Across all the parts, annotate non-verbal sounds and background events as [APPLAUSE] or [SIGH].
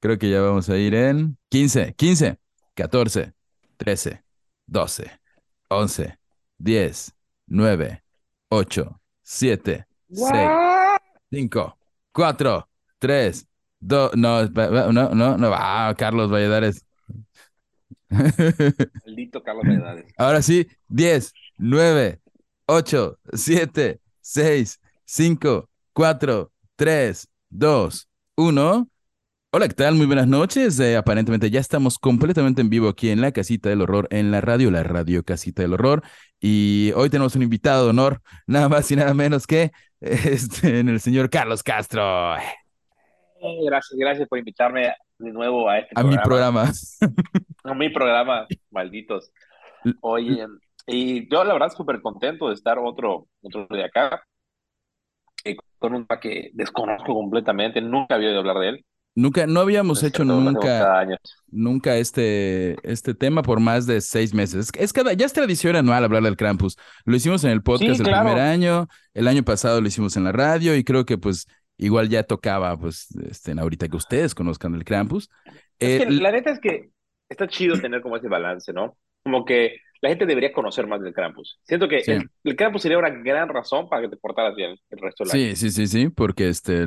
Creo que ya vamos a ir en 15, 15, 14, 13, 12, 11, 10, 9, 8, 7, 6, 5, 4, 3, 2, no, no, no, no, ah, Carlos Valladares. [LAUGHS] Maldito Carlos Valladares. Ahora sí, 10, 9, 8, 7, 6, 5, 4, 3, 2, 1. Hola, ¿qué tal? Muy buenas noches. Eh, aparentemente ya estamos completamente en vivo aquí en la Casita del Horror, en la radio, la radio Casita del Horror. Y hoy tenemos un invitado de honor, [LAUGHS] nada más y nada menos que [LAUGHS] este, el señor Carlos Castro. Gracias, gracias por invitarme de nuevo a este A mi programa. [LAUGHS] A mi programa, malditos. Oye, y yo la verdad súper contento de estar otro, otro de acá, eh, con un que desconozco completamente, nunca había oído hablar de él. Nunca, no habíamos hecho nunca, nunca este, este tema por más de seis meses. Es, es cada, ya es tradición anual hablar del Krampus. Lo hicimos en el podcast Sí, el claro. primer año, el año pasado lo hicimos en la radio y creo que pues igual ya tocaba pues este, ahorita que ustedes conozcan el Krampus. Es Eh, que la neta es que está chido tener como ese balance, ¿no? Como que la gente debería conocer más del Krampus. Siento que Sí. el, el Krampus sería una gran razón para que te portaras bien el resto del año. Sí, sí, sí, sí, porque este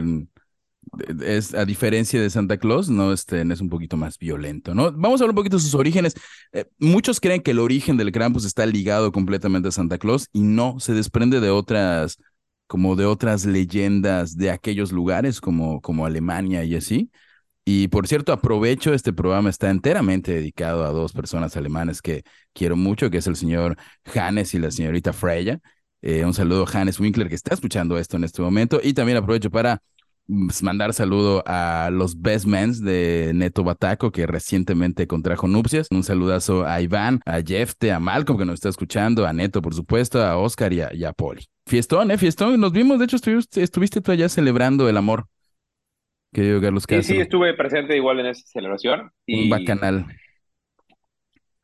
es a diferencia de Santa Claus, no este es un poquito más violento, ¿no? Vamos a hablar un poquito de sus orígenes. Eh, muchos creen que el origen del Krampus está ligado completamente a Santa Claus y no, se desprende de otras como de otras leyendas de aquellos lugares como como Alemania y así. Y por cierto, aprovecho, este programa está enteramente dedicado a dos personas alemanes que quiero mucho, que es el señor Hannes y la señorita Freya. Eh, un saludo a Hannes Winkler que está escuchando esto en este momento. Y también aprovecho para mandar saludo a los best men de Neto Bataco que recientemente contrajo nupcias. Un saludazo a Iván, a Jefte, a Malcolm que nos está escuchando, a Neto por supuesto, a Oscar y a, y a Poli. Fiestón, ¿eh? Fiestón. Nos vimos, de hecho estuviste, estuviste tú allá celebrando el amor. Querido Carlos Sí, Castro. sí, estuve presente igual en esa celebración. Y Un bacanal.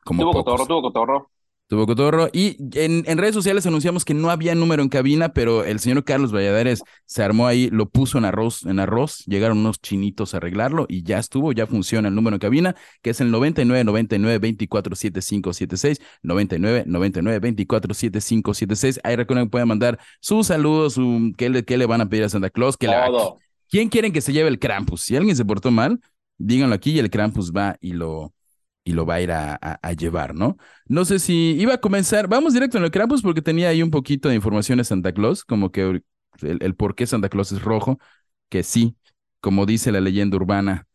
Como tuvo pocos. cotorro, tuvo cotorro. Tuvo cotorro. Y en, en redes sociales anunciamos que no había número en cabina, pero el señor Carlos Valladares se armó ahí, lo puso en arroz, en arroz, llegaron unos chinitos a arreglarlo y ya estuvo, ya funciona el número en cabina, que es el 99 99 24 75 76, 99 99 24 75 76. Ahí recuerden que pueden mandar sus saludos, su, qué, le, qué le van a pedir a Santa Claus, qué le- Todo. ¿Quién quieren que se lleve el Krampus? Si alguien se portó mal, díganlo aquí y el Krampus va y lo, y lo va a ir a, a- a llevar, ¿no? No sé si iba a comenzar, vamos directo en el Krampus porque tenía ahí un poquito de información de Santa Claus, como que el, el por qué Santa Claus es rojo, que sí, como dice la leyenda urbana,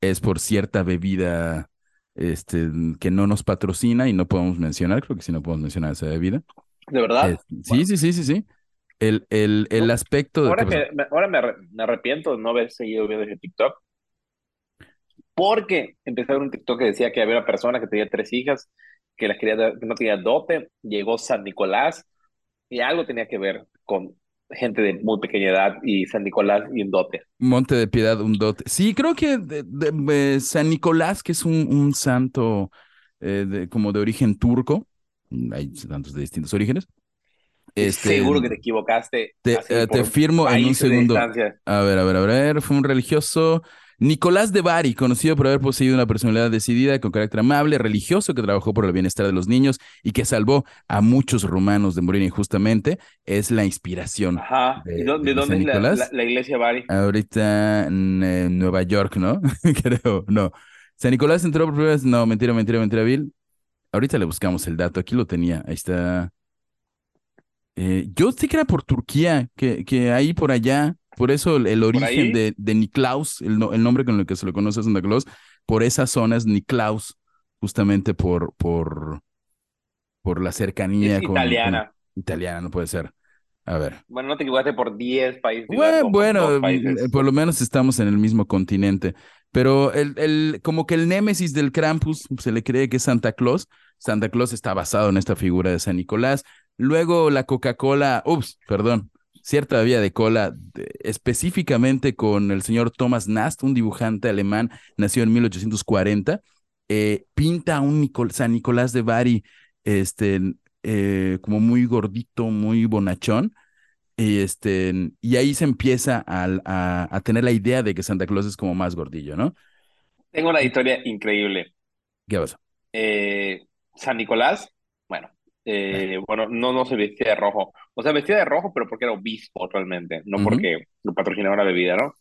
es por cierta bebida este, que no nos patrocina y no podemos mencionar, creo que sí no podemos mencionar esa bebida. De verdad. Eh, sí, sí, sí, sí, sí. El, el, el aspecto de... Ahora, me- ahora me arrepiento de no haber seguido viendo ese TikTok. Porque empecé a ver un TikTok que decía que había una persona que tenía tres hijas, que las quería que no tenía dote, llegó San Nicolás y algo tenía que ver con gente de muy pequeña edad y San Nicolás y un dote. Monte de Piedad, un dote. Sí, creo que de- de- eh, San Nicolás, que es un, un santo eh, de- como de origen turco, hay santos de distintos orígenes. Este, Seguro que te equivocaste. te, eh, te firmo en un de segundo. A ver, a ver, a ver, fue un religioso. Nicolás de Bari, conocido por haber poseído una personalidad decidida, con carácter amable, religioso, que trabajó por el bienestar de los niños y que salvó a muchos romanos de morir injustamente, es la inspiración. Ajá. de- ¿Y dónde, de dónde es la, Nicolás. la- la iglesia Bari? Ahorita en Nueva York, ¿no? [LAUGHS] Creo, no. San Nicolás entró por primera vez. No, mentira, mentira, mentira, Bill. Ahorita le buscamos el dato. Aquí lo tenía. Ahí está. Eh, yo sé que era por Turquía, que, que ahí por allá, por eso el, el origen de, de Niklaus, el, no- el nombre con el que se lo conoce a Santa Claus, por esa zona es Niklaus, justamente por, por, por la cercanía Es con, italiana. con- italiana, no puede ser. A ver. Bueno, no te equivocaste por 10 países. Bueno, bueno por lo menos estamos en el mismo continente. Pero el, el, como que el némesis del Krampus se le cree que es Santa Claus. Santa Claus está basado en esta figura de San Nicolás. Luego la Coca-Cola, ups, perdón, cierta vía de cola, específicamente con el señor Thomas Nast, un dibujante alemán, nació en 1840, eh, pinta a un San Nicolás de Bari, este, eh, como muy gordito, muy bonachón. Y, este, y ahí se empieza a, a, tener la idea de que Santa Claus es como más gordillo, ¿no? Tengo una historia increíble. ¿Qué pasa? Eh, San Nicolás, bueno, eh, bueno, no, no se vestía de rojo. O sea, vestía de rojo, pero porque era obispo realmente, no porque lo patrocinaba la bebida, ¿no?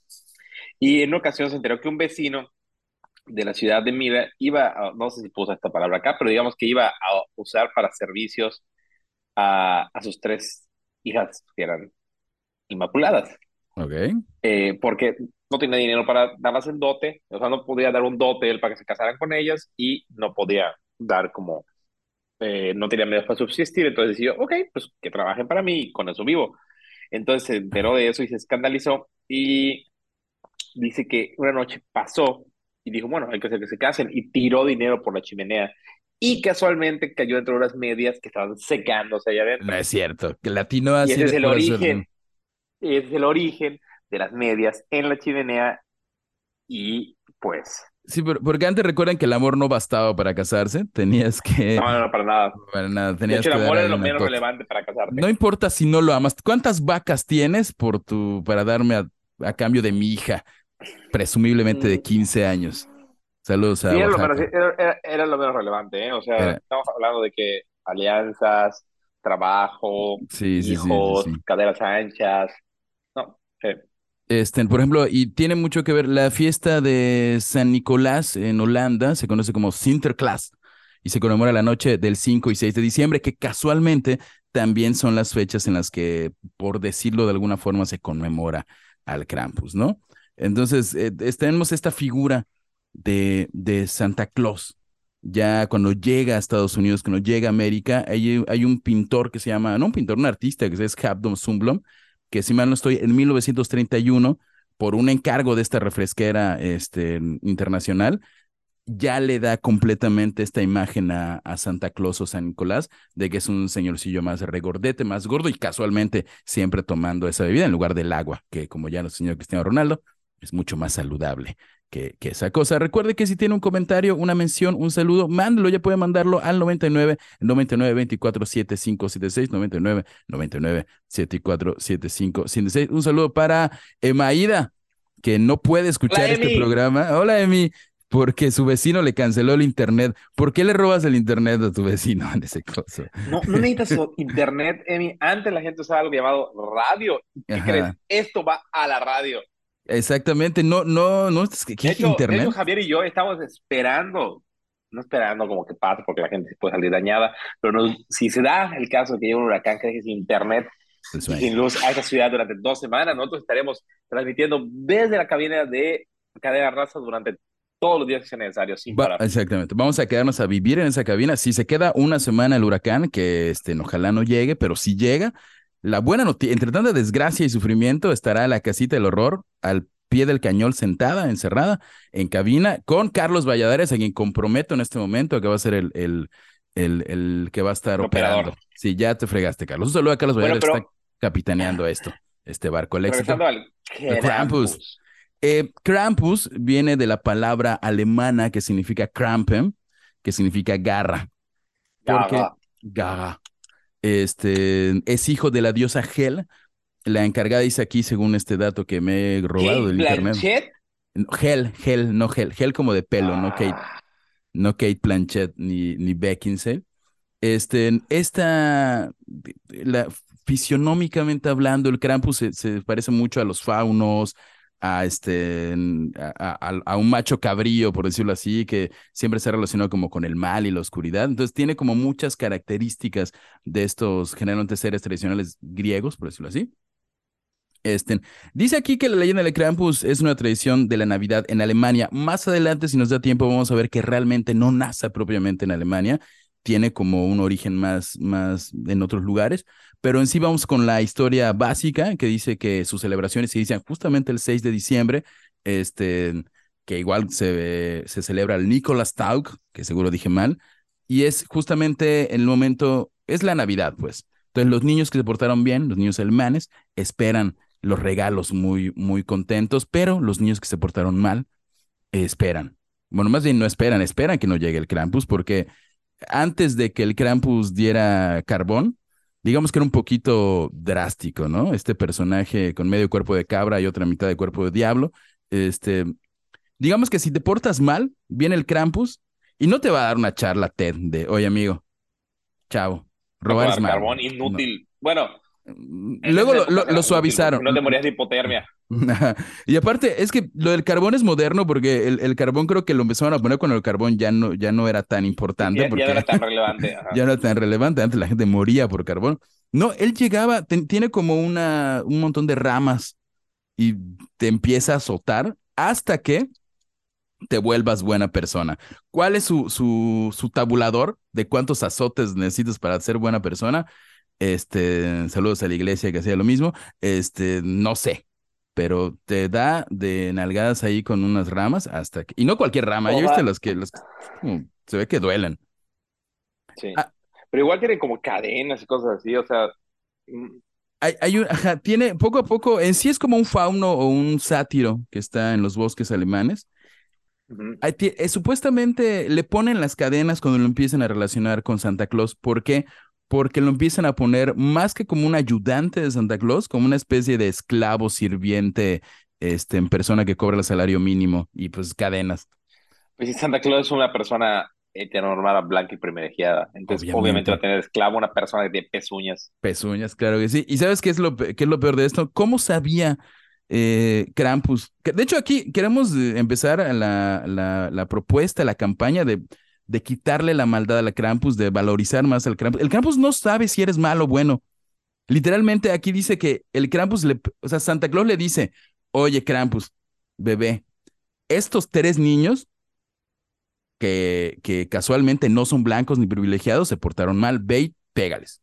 Y en una ocasión se enteró que un vecino de la ciudad de Mira iba, no sé si puso esta palabra acá, pero digamos que iba a usar para servicios a, a sus tres hijas que eran inmaculadas. Ok. Eh, porque no tenía dinero para darlas en dote, o sea, no podía dar un dote él para que se casaran con ellas y no podía dar como eh, no tenía medios para subsistir, entonces decidió, ok, pues que trabajen para mí y con eso vivo. Entonces se enteró de eso y se escandalizó y dice que una noche pasó y dijo, bueno, hay que hacer que se casen y tiró dinero por la chimenea y casualmente cayó dentro de unas medias que estaban secándose allá adentro. No es cierto, que latino así. Y ese es el origen, es el origen de las medias en la chimenea y pues Sí, porque antes recuerdan que el amor no bastaba para casarse, tenías que... No, no, para nada. [LAUGHS] Para nada, tenías de hecho, el amor es lo menos relevante para casarte. No importa si no lo amas. ¿Cuántas vacas tienes por tu, para darme a, cambio de mi hija, presumiblemente de 15 mm. años? Saludos a sí, era, lo menos, era, lo menos, relevante, ¿eh? O sea, estamos hablando de que alianzas, trabajo, hijos, caderas anchas. No, eh. Este, por ejemplo, y tiene mucho que ver, la fiesta de San Nicolás en Holanda se conoce como Sinterklaas y se conmemora la noche del 5 y 6 de diciembre, que casualmente también son las fechas en las que, por decirlo de alguna forma, se conmemora al Krampus, ¿no? Entonces, eh, tenemos esta figura de, de Santa Claus. Ya cuando llega a Estados Unidos, cuando llega a América, hay, hay un pintor que se llama, no un pintor, un artista que es Habdom Sumblom, que si mal no estoy, en 1931, por un encargo de esta refresquera este, internacional, ya le da completamente esta imagen a, Santa Claus o San Nicolás de que es un señorcillo más regordete, más gordo y casualmente siempre tomando esa bebida en lugar del agua, que como ya nos enseñó Cristiano Ronaldo, es mucho más saludable que, esa cosa. Recuerde que si tiene un comentario, una mención, un saludo, mándelo, ya puede mandarlo al 99 99 24 75 76 99 99 74 75 76. Un saludo para Emaida, que no puede escuchar este programa. Hola, Emi porque su vecino le canceló el internet. ¿Por qué le robas el internet a tu vecino en ese caso? No, no necesitas internet, Emi. Antes la gente usaba algo llamado radio. ¿Qué crees? Esto va a la radio. Exactamente, no, no, no, es que de hecho, internet. Javier y yo estamos esperando, no esperando como que pase porque la gente puede salir dañada, pero si se da el caso de que haya un huracán que deje sin internet sin luz a esa ciudad durante dos semanas, nosotros estaremos transmitiendo desde la cabina de Cadena Raza durante todos los días que sea necesario, sin parar. Exactamente. Vamos a quedarnos a vivir en esa cabina. Si se queda una semana el huracán, que este, ojalá no llegue, pero si llega, la buena noticia, entre tanta desgracia y sufrimiento, estará la casita del horror al pie del cañón sentada, encerrada, en cabina, con Carlos Valladares, a quien comprometo en este momento que va a ser el, el, el, el que va a estar operando. Sí, ya te fregaste, Carlos. Un saludo a Carlos Valladares que está capitaneando esto, este barco. El éxito. Krampus. Eh, Krampus viene de la palabra alemana que significa Krampen, que significa garra. Porque, garra. Este, es hijo de la diosa Hel. La encargada dice aquí, según este dato que me he robado del internet. Hel, Hel, no Hel. Hel como de pelo, no Kate. Ah. No Kate Blanchett ni, ni Beckinsale. Este, esta, la, fisionómicamente hablando, el Krampus se, se parece mucho a los faunos, a este a, un macho cabrío, por decirlo así, que siempre se ha relacionado como con el mal y la oscuridad. Entonces tiene como muchas características de estos generalmente seres tradicionales griegos, por decirlo así. Este, dice aquí que la leyenda de Krampus es una tradición de la Navidad en Alemania. Más adelante, si nos da tiempo, vamos a ver que realmente no nace propiamente en Alemania tiene como un origen más, más en otros lugares, pero en sí vamos con la historia básica que dice que sus celebraciones se inician justamente el 6 de diciembre, este, que igual se, se celebra el Nicolas Taug, que seguro dije mal, y es justamente el momento, es la Navidad, pues. Entonces los niños que se portaron bien, los niños alemanes, esperan los regalos muy, muy contentos, pero los niños que se portaron mal, esperan. Bueno, más bien no esperan, esperan que no llegue el Krampus, porque antes de que el Krampus diera carbón, digamos que era un poquito drástico, ¿no? Este personaje con medio cuerpo de cabra y otra mitad de cuerpo de diablo, este, digamos que si te portas mal, viene el Krampus y no te va a dar una charla TED de, oye amigo, chao, robar es mal. Carbón inútil. Bueno, luego lo, suavizaron. No te morías de hipotermia. [LAUGHS] y aparte, es que lo del carbón es moderno porque el, carbón creo que lo empezaron a poner cuando el carbón ya no, ya no era tan importante. Ya, porque, no era tan [LAUGHS] relevante. ya no era tan relevante. Antes la gente moría por carbón. No, él llegaba, tiene como una, un montón de ramas y te empieza a azotar hasta que te vuelvas buena persona. ¿Cuál es su, su, su tabulador de cuántos azotes necesitas para ser buena persona? Este, saludos a la iglesia que hacía lo mismo. Este, no sé, pero te da de nalgadas ahí con unas ramas hasta que. Y no cualquier rama, ya viste las que, las, se ve que duelen. Sí. Ah. pero igual tiene como cadenas y cosas así, o sea. Mm. Hay, hay un, ajá, tiene poco a poco, en sí es como un fauno o un sátiro que está en los bosques alemanes. Eh, supuestamente le ponen las cadenas cuando lo empiezan a relacionar con Santa Claus. ¿Por qué? Porque lo empiezan a poner más que como un ayudante de Santa Claus, como una especie de esclavo sirviente este, en persona que cobra el salario mínimo y pues cadenas. Pues si Santa Claus es una persona heteronormada, blanca y privilegiada. Entonces, obviamente. va a tener esclavo una persona de pezuñas. Pezuñas, claro que sí. ¿Y sabes qué es lo, qué es lo peor de esto? ¿Cómo sabía eh, Krampus? De hecho, aquí queremos eh, empezar la, la, la propuesta, la campaña de de quitarle la maldad al Krampus, de valorizar más al Krampus. El Krampus no sabe si eres malo o bueno. Literalmente aquí dice que el Krampus, le, o sea, Santa Claus le dice, oye Krampus, bebé, estos tres niños que, que casualmente no son blancos ni privilegiados se portaron mal, ve y pégales.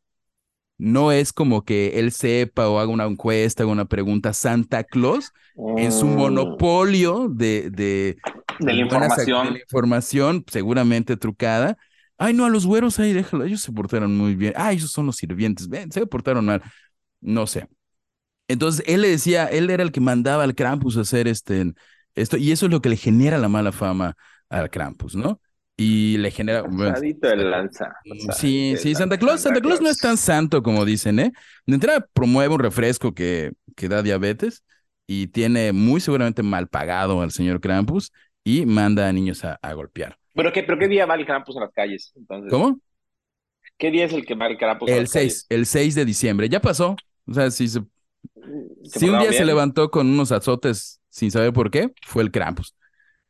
No es como que él sepa o haga una encuesta, haga una pregunta. Santa Claus, en su mm. monopolio de, de, de la información. De la información, seguramente trucada. Ay, no, a los güeros ahí, déjalo, ellos se portaron muy bien. Ay, ellos son los sirvientes, ven, se portaron mal. No sé. Entonces, él le decía, él era el que mandaba al Krampus a hacer este, esto, y eso es lo que le genera la mala fama al Krampus, ¿no? Y le genera. el lanza. Sí, sí, Santa Claus, Santa Claus no es tan santo como dicen, ¿eh? De entrada promueve un refresco que, que da diabetes y tiene muy seguramente mal pagado al señor Krampus y manda a niños a, golpear. ¿Pero qué, ¿Pero qué día va el Krampus en las calles? ¿Cómo? ¿Qué día es el que va el Krampus? El 6, el 6 de diciembre. Ya pasó. O sea, si, se, si un día se levantó con unos azotes sin saber por qué, fue el Krampus.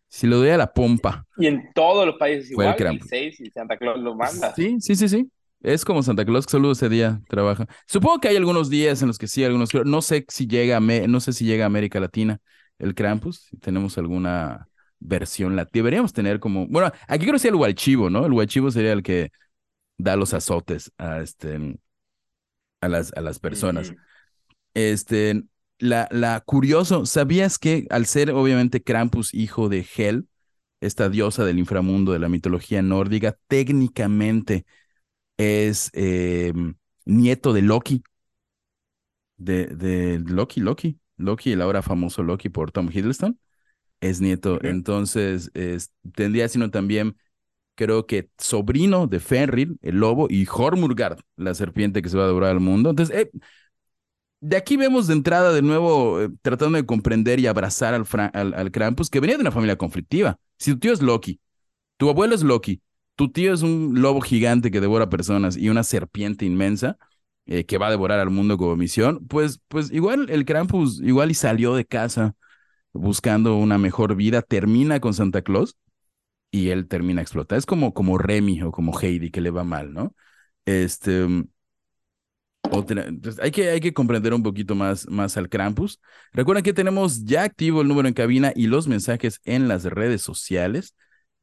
Si lo doy a la pompa. Y en todos los países igual, el, el 6 y Santa Claus lo manda. Sí, sí, sí, sí. Es como Santa Claus que solo ese día trabaja. Supongo que hay algunos días en los que sí, algunos. No sé si llega a, no sé si llega a América Latina el Krampus, si tenemos alguna versión la deberíamos tener como, bueno, aquí creo que sería el guachivo, ¿no? El guachivo sería el que da los azotes a este a las, a las personas. Este, la, la curioso, ¿sabías que al ser obviamente Krampus hijo de Hel, esta diosa del inframundo de la mitología nórdica, técnicamente es em, nieto de Loki, de, de Loki, Loki, Loki, el ahora famoso Loki por Tom Hiddleston es nieto. Entonces, tendría sino también, creo que sobrino de Fenrir, el lobo, y Hormurgard, la serpiente que se va a devorar al mundo. Entonces, eh, de aquí vemos de entrada de nuevo eh, tratando de comprender y abrazar al, al, Krampus, que venía de una familia conflictiva. Si tu tío es Loki, tu abuelo es Loki, tu tío es un lobo gigante que devora personas y una serpiente inmensa eh, que va a devorar al mundo como misión, pues, pues igual el Krampus igual y salió de casa buscando una mejor vida, termina con Santa Claus y él termina explotar. Es como, como Remy o como Heidi que le va mal, ¿no? Este, hay, que, hay que comprender un poquito más, más al Krampus. Recuerden que tenemos ya activo el número en cabina y los mensajes en las redes sociales.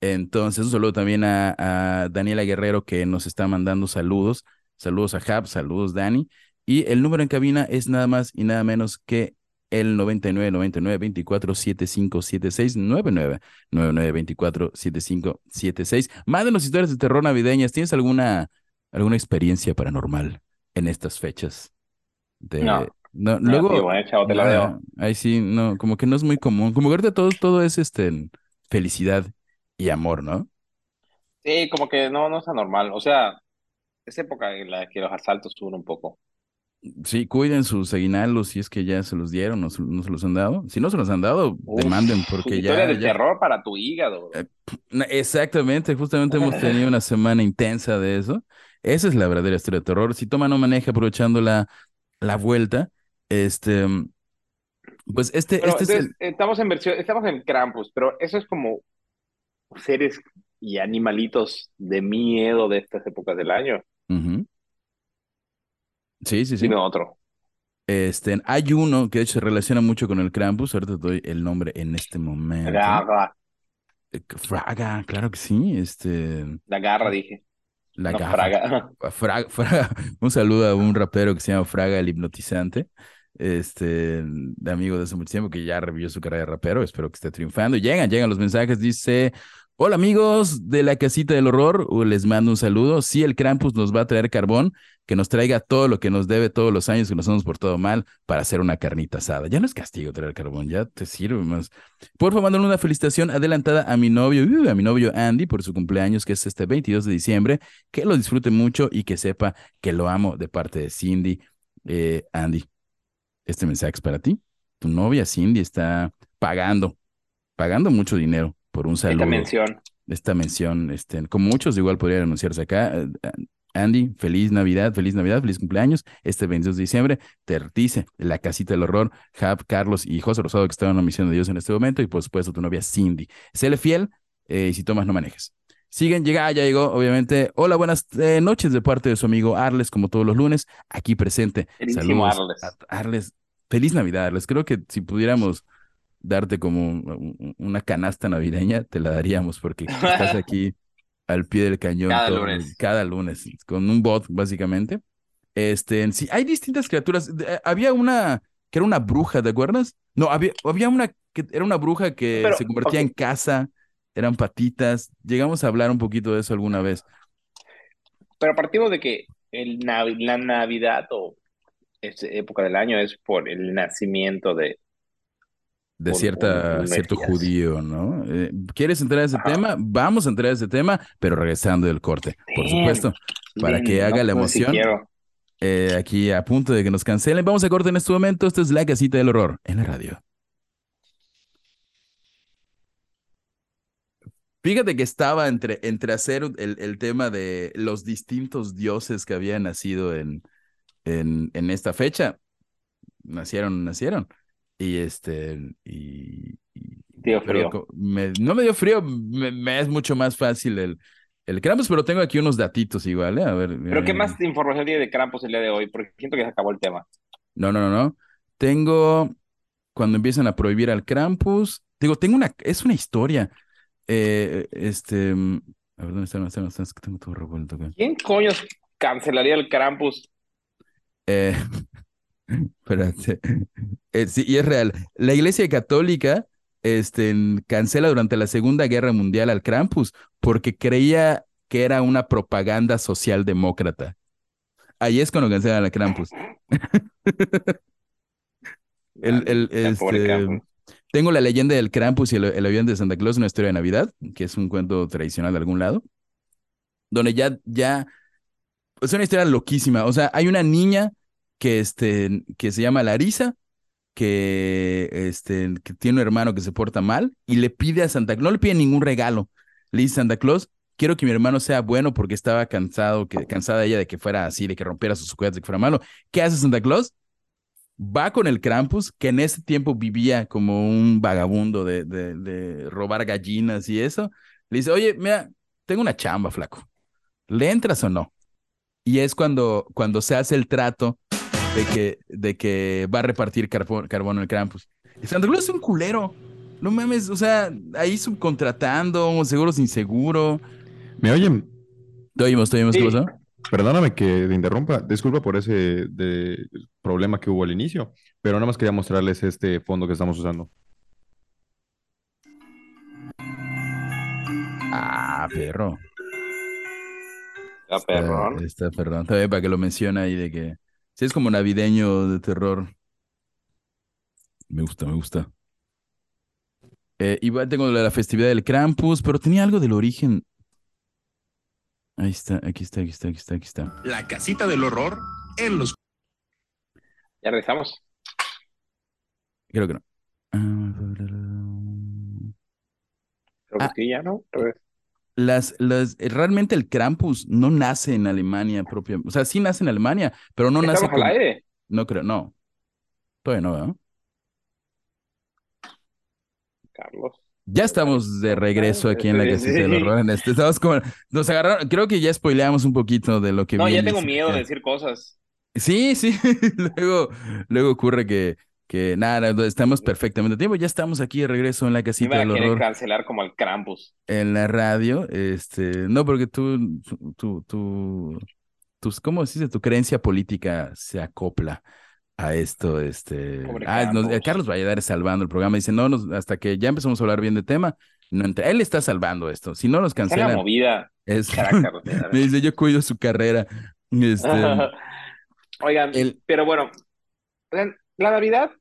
Entonces, un saludo también a, a, Daniela Guerrero que nos está mandando saludos. Saludos a Hab, saludos Dani. Y el número en cabina es nada más y nada menos que el 99 99 24 75 76 99 99 24 75 76. Mándenos historias de terror navideñas. ¿Tienes alguna, alguna experiencia paranormal en estas fechas? De, no. no luego, te la veo. Ahí sí, no, como que no es muy común. Como que ahorita todo, todo es este, felicidad y amor, ¿no? Sí, como que no, no es anormal. O sea, es época en la que los asaltos suben un poco. Sí, cuiden sus aguinaldos si es que ya se los dieron o no se los han dado. Si no se los han dado, demanden porque ya... Historia de terror para tu hígado. Eh, exactamente, justamente hemos [LAUGHS] tenido una semana intensa de eso. Esa es la verdadera historia de terror. Si toma no maneja aprovechando la, la vuelta, este... Pues este, este es el... Estamos en versión, estamos en Krampus, pero eso es como seres y animalitos de miedo de estas épocas del año. Sí, sí, sí. Dime otro. Este, hay uno que de hecho se relaciona mucho con el Krampus, ahorita te doy el nombre en este momento. Fraga. Eh, Fraga, claro que sí. Este... La garra, dije. La garra. Fraga. [LAUGHS] Fraga, Un saludo a un rapero que se llama Fraga el hipnotizante. Este, de amigo de hace mucho tiempo que ya revivió su carrera de rapero. Espero que esté triunfando. Llegan, llegan los mensajes. Dice: Hola amigos de la casita del horror, uh, les mando un saludo. Sí, el Krampus nos va a traer carbón, que nos traiga todo lo que nos debe todos los años que nos hemos portado mal para hacer una carnita asada. Ya no es castigo traer carbón, ya te sirve más. Por favor, mándale una felicitación adelantada a mi novio, a mi novio Andy por su cumpleaños, que es este 22 de diciembre. Que lo disfrute mucho y que sepa que lo amo de parte de Cindy. Eh, Andy, este mensaje es para ti. Tu novia Cindy está pagando, pagando mucho dinero por un saludo. Esta mención. Esta mención, este, como muchos igual podrían anunciarse acá. Eh, Andy, feliz Navidad, feliz Navidad, feliz cumpleaños. Este 22 de diciembre, te dice La Casita del Horror, Hab, Carlos y José Rosado, que están en la misión de Dios en este momento, y por supuesto tu novia Cindy. Séle fiel eh, y si tomas, no manejes. Siguen, llega, ya llegó, obviamente. Hola, buenas eh, noches de parte de su amigo Arles, como todos los lunes, aquí presente. Saludos. Arles. Arles. Feliz Navidad, Arles. Creo que si pudiéramos darte como una canasta navideña, te la daríamos porque estás [LAUGHS] aquí al pie del cañón cada, lunes. cada lunes, con un bot, básicamente. Este, sí, hay distintas criaturas. Eh, había una que era una bruja, ¿te acuerdas? No, había, había una que era una bruja que se convertía en casa, eran patitas. Llegamos a hablar un poquito de eso alguna vez. Pero partimos de que el la Navidad o esa época del año es por el nacimiento de, de cierta, cierto judío, ¿no? Eh, ¿Quieres entrar a ese tema? Vamos a entrar a ese tema, pero regresando del corte, por supuesto, para que haga la pues, emoción. Eh, aquí a punto de que nos cancelen. Vamos a corte en este momento. Esto es La Casita del Horror en la radio. Fíjate que estaba entre, entre hacer el, el, tema de los distintos dioses que habían nacido en, en, en esta fecha. Nacieron, nacieron. Y este, y, frío. no me dio frío, me, es mucho más fácil el, el Krampus, pero tengo aquí unos datitos igual, ¿eh? A ver. ¿Pero qué eh, más información tiene de Krampus el día de hoy? Porque siento que se acabó el tema. No, no, no, no. Tengo, cuando empiezan a prohibir al Krampus, digo, tengo una, es una historia. Eh, este, a ver, ¿dónde están? ¿Dónde? Es que tengo todo revuelto acá. ¿Quién coño cancelaría el Krampus? Eh, [LAUGHS] Espérate. Eh, sí, y es real. La Iglesia Católica este, cancela durante la Segunda Guerra Mundial al Krampus porque creía que era una propaganda socialdemócrata. Ahí es cuando cancelan al Krampus. [LAUGHS] el, este, tengo la leyenda del Krampus y el, avión de Santa Claus, una historia de Navidad, que es un cuento tradicional de algún lado, donde ya, ya, es una historia loquísima. O sea, hay una niña que, este, que se llama Larisa, que, este, que tiene un hermano que se porta mal y le pide a Santa Claus, no le pide ningún regalo, le dice Santa Claus, quiero que mi hermano sea bueno porque estaba cansado, que, cansada ella de que fuera así, de que rompiera sus juguetes, de que fuera malo. ¿Qué hace Santa Claus? Va con el Krampus, que en ese tiempo vivía como un vagabundo de, de, de robar gallinas y eso. Le dice, oye, mira, tengo una chamba, flaco. ¿Le entras o no? Y es cuando, cuando se hace el trato de que, de que va a repartir carbón, en el Krampus. Santa Claus es un culero. No mames, o sea, ahí subcontratando, seguro sin seguro. ¿Me oyen? Te oímos, te oímos, ¿qué Sí. pasó? Perdóname que te interrumpa. Disculpa por ese de- problema que hubo al inicio, pero nada más quería mostrarles este fondo que estamos usando. Ah, perro. Ya, Está, perrón. está perrón. Está bien para que lo mencione ahí de que. Sí, es como navideño de terror. Me gusta, me gusta. Eh, igual tengo la, la festividad del Krampus, pero tenía algo del origen. Ahí está, aquí está, aquí está, aquí está, aquí está. La casita del horror en los Ya regresamos. Creo que no. Ah, Creo que Ah. sí, ya, ¿no? Entonces, Las, las, eh, realmente el Krampus no nace en Alemania propia. O sea, sí nace en Alemania, pero no nace ¿Estamos al con- aire? No creo, no. Todavía no, ¿verdad? Carlos. Ya estamos de regreso aquí en la Sí, casita del sí. horror. En este, estamos como, nos agarraron, creo que ya spoileamos un poquito de lo que No, ya tengo miedo de decir cosas. Sí, sí. [LAUGHS] luego, luego ocurre que, que nada, estamos perfectamente a tiempo. Ya estamos aquí de regreso en la casita del horror cancelar como al Krampus. en la radio. Este, no, porque tú, tú, tú, tus, ¿cómo dice? Tu creencia política se acopla a esto, este. Pobre Ah, nos- Campos. Carlos Valladares salvando el programa. Dice, no, nos- hasta que ya empezamos a hablar bien de tema, no entra- él está salvando esto. Si no nos Esa es la cancelan, movida. es, [LAUGHS] Carácter. me dice, yo cuido su carrera. Este, [LAUGHS] Oigan, el- pero bueno, la Navidad, o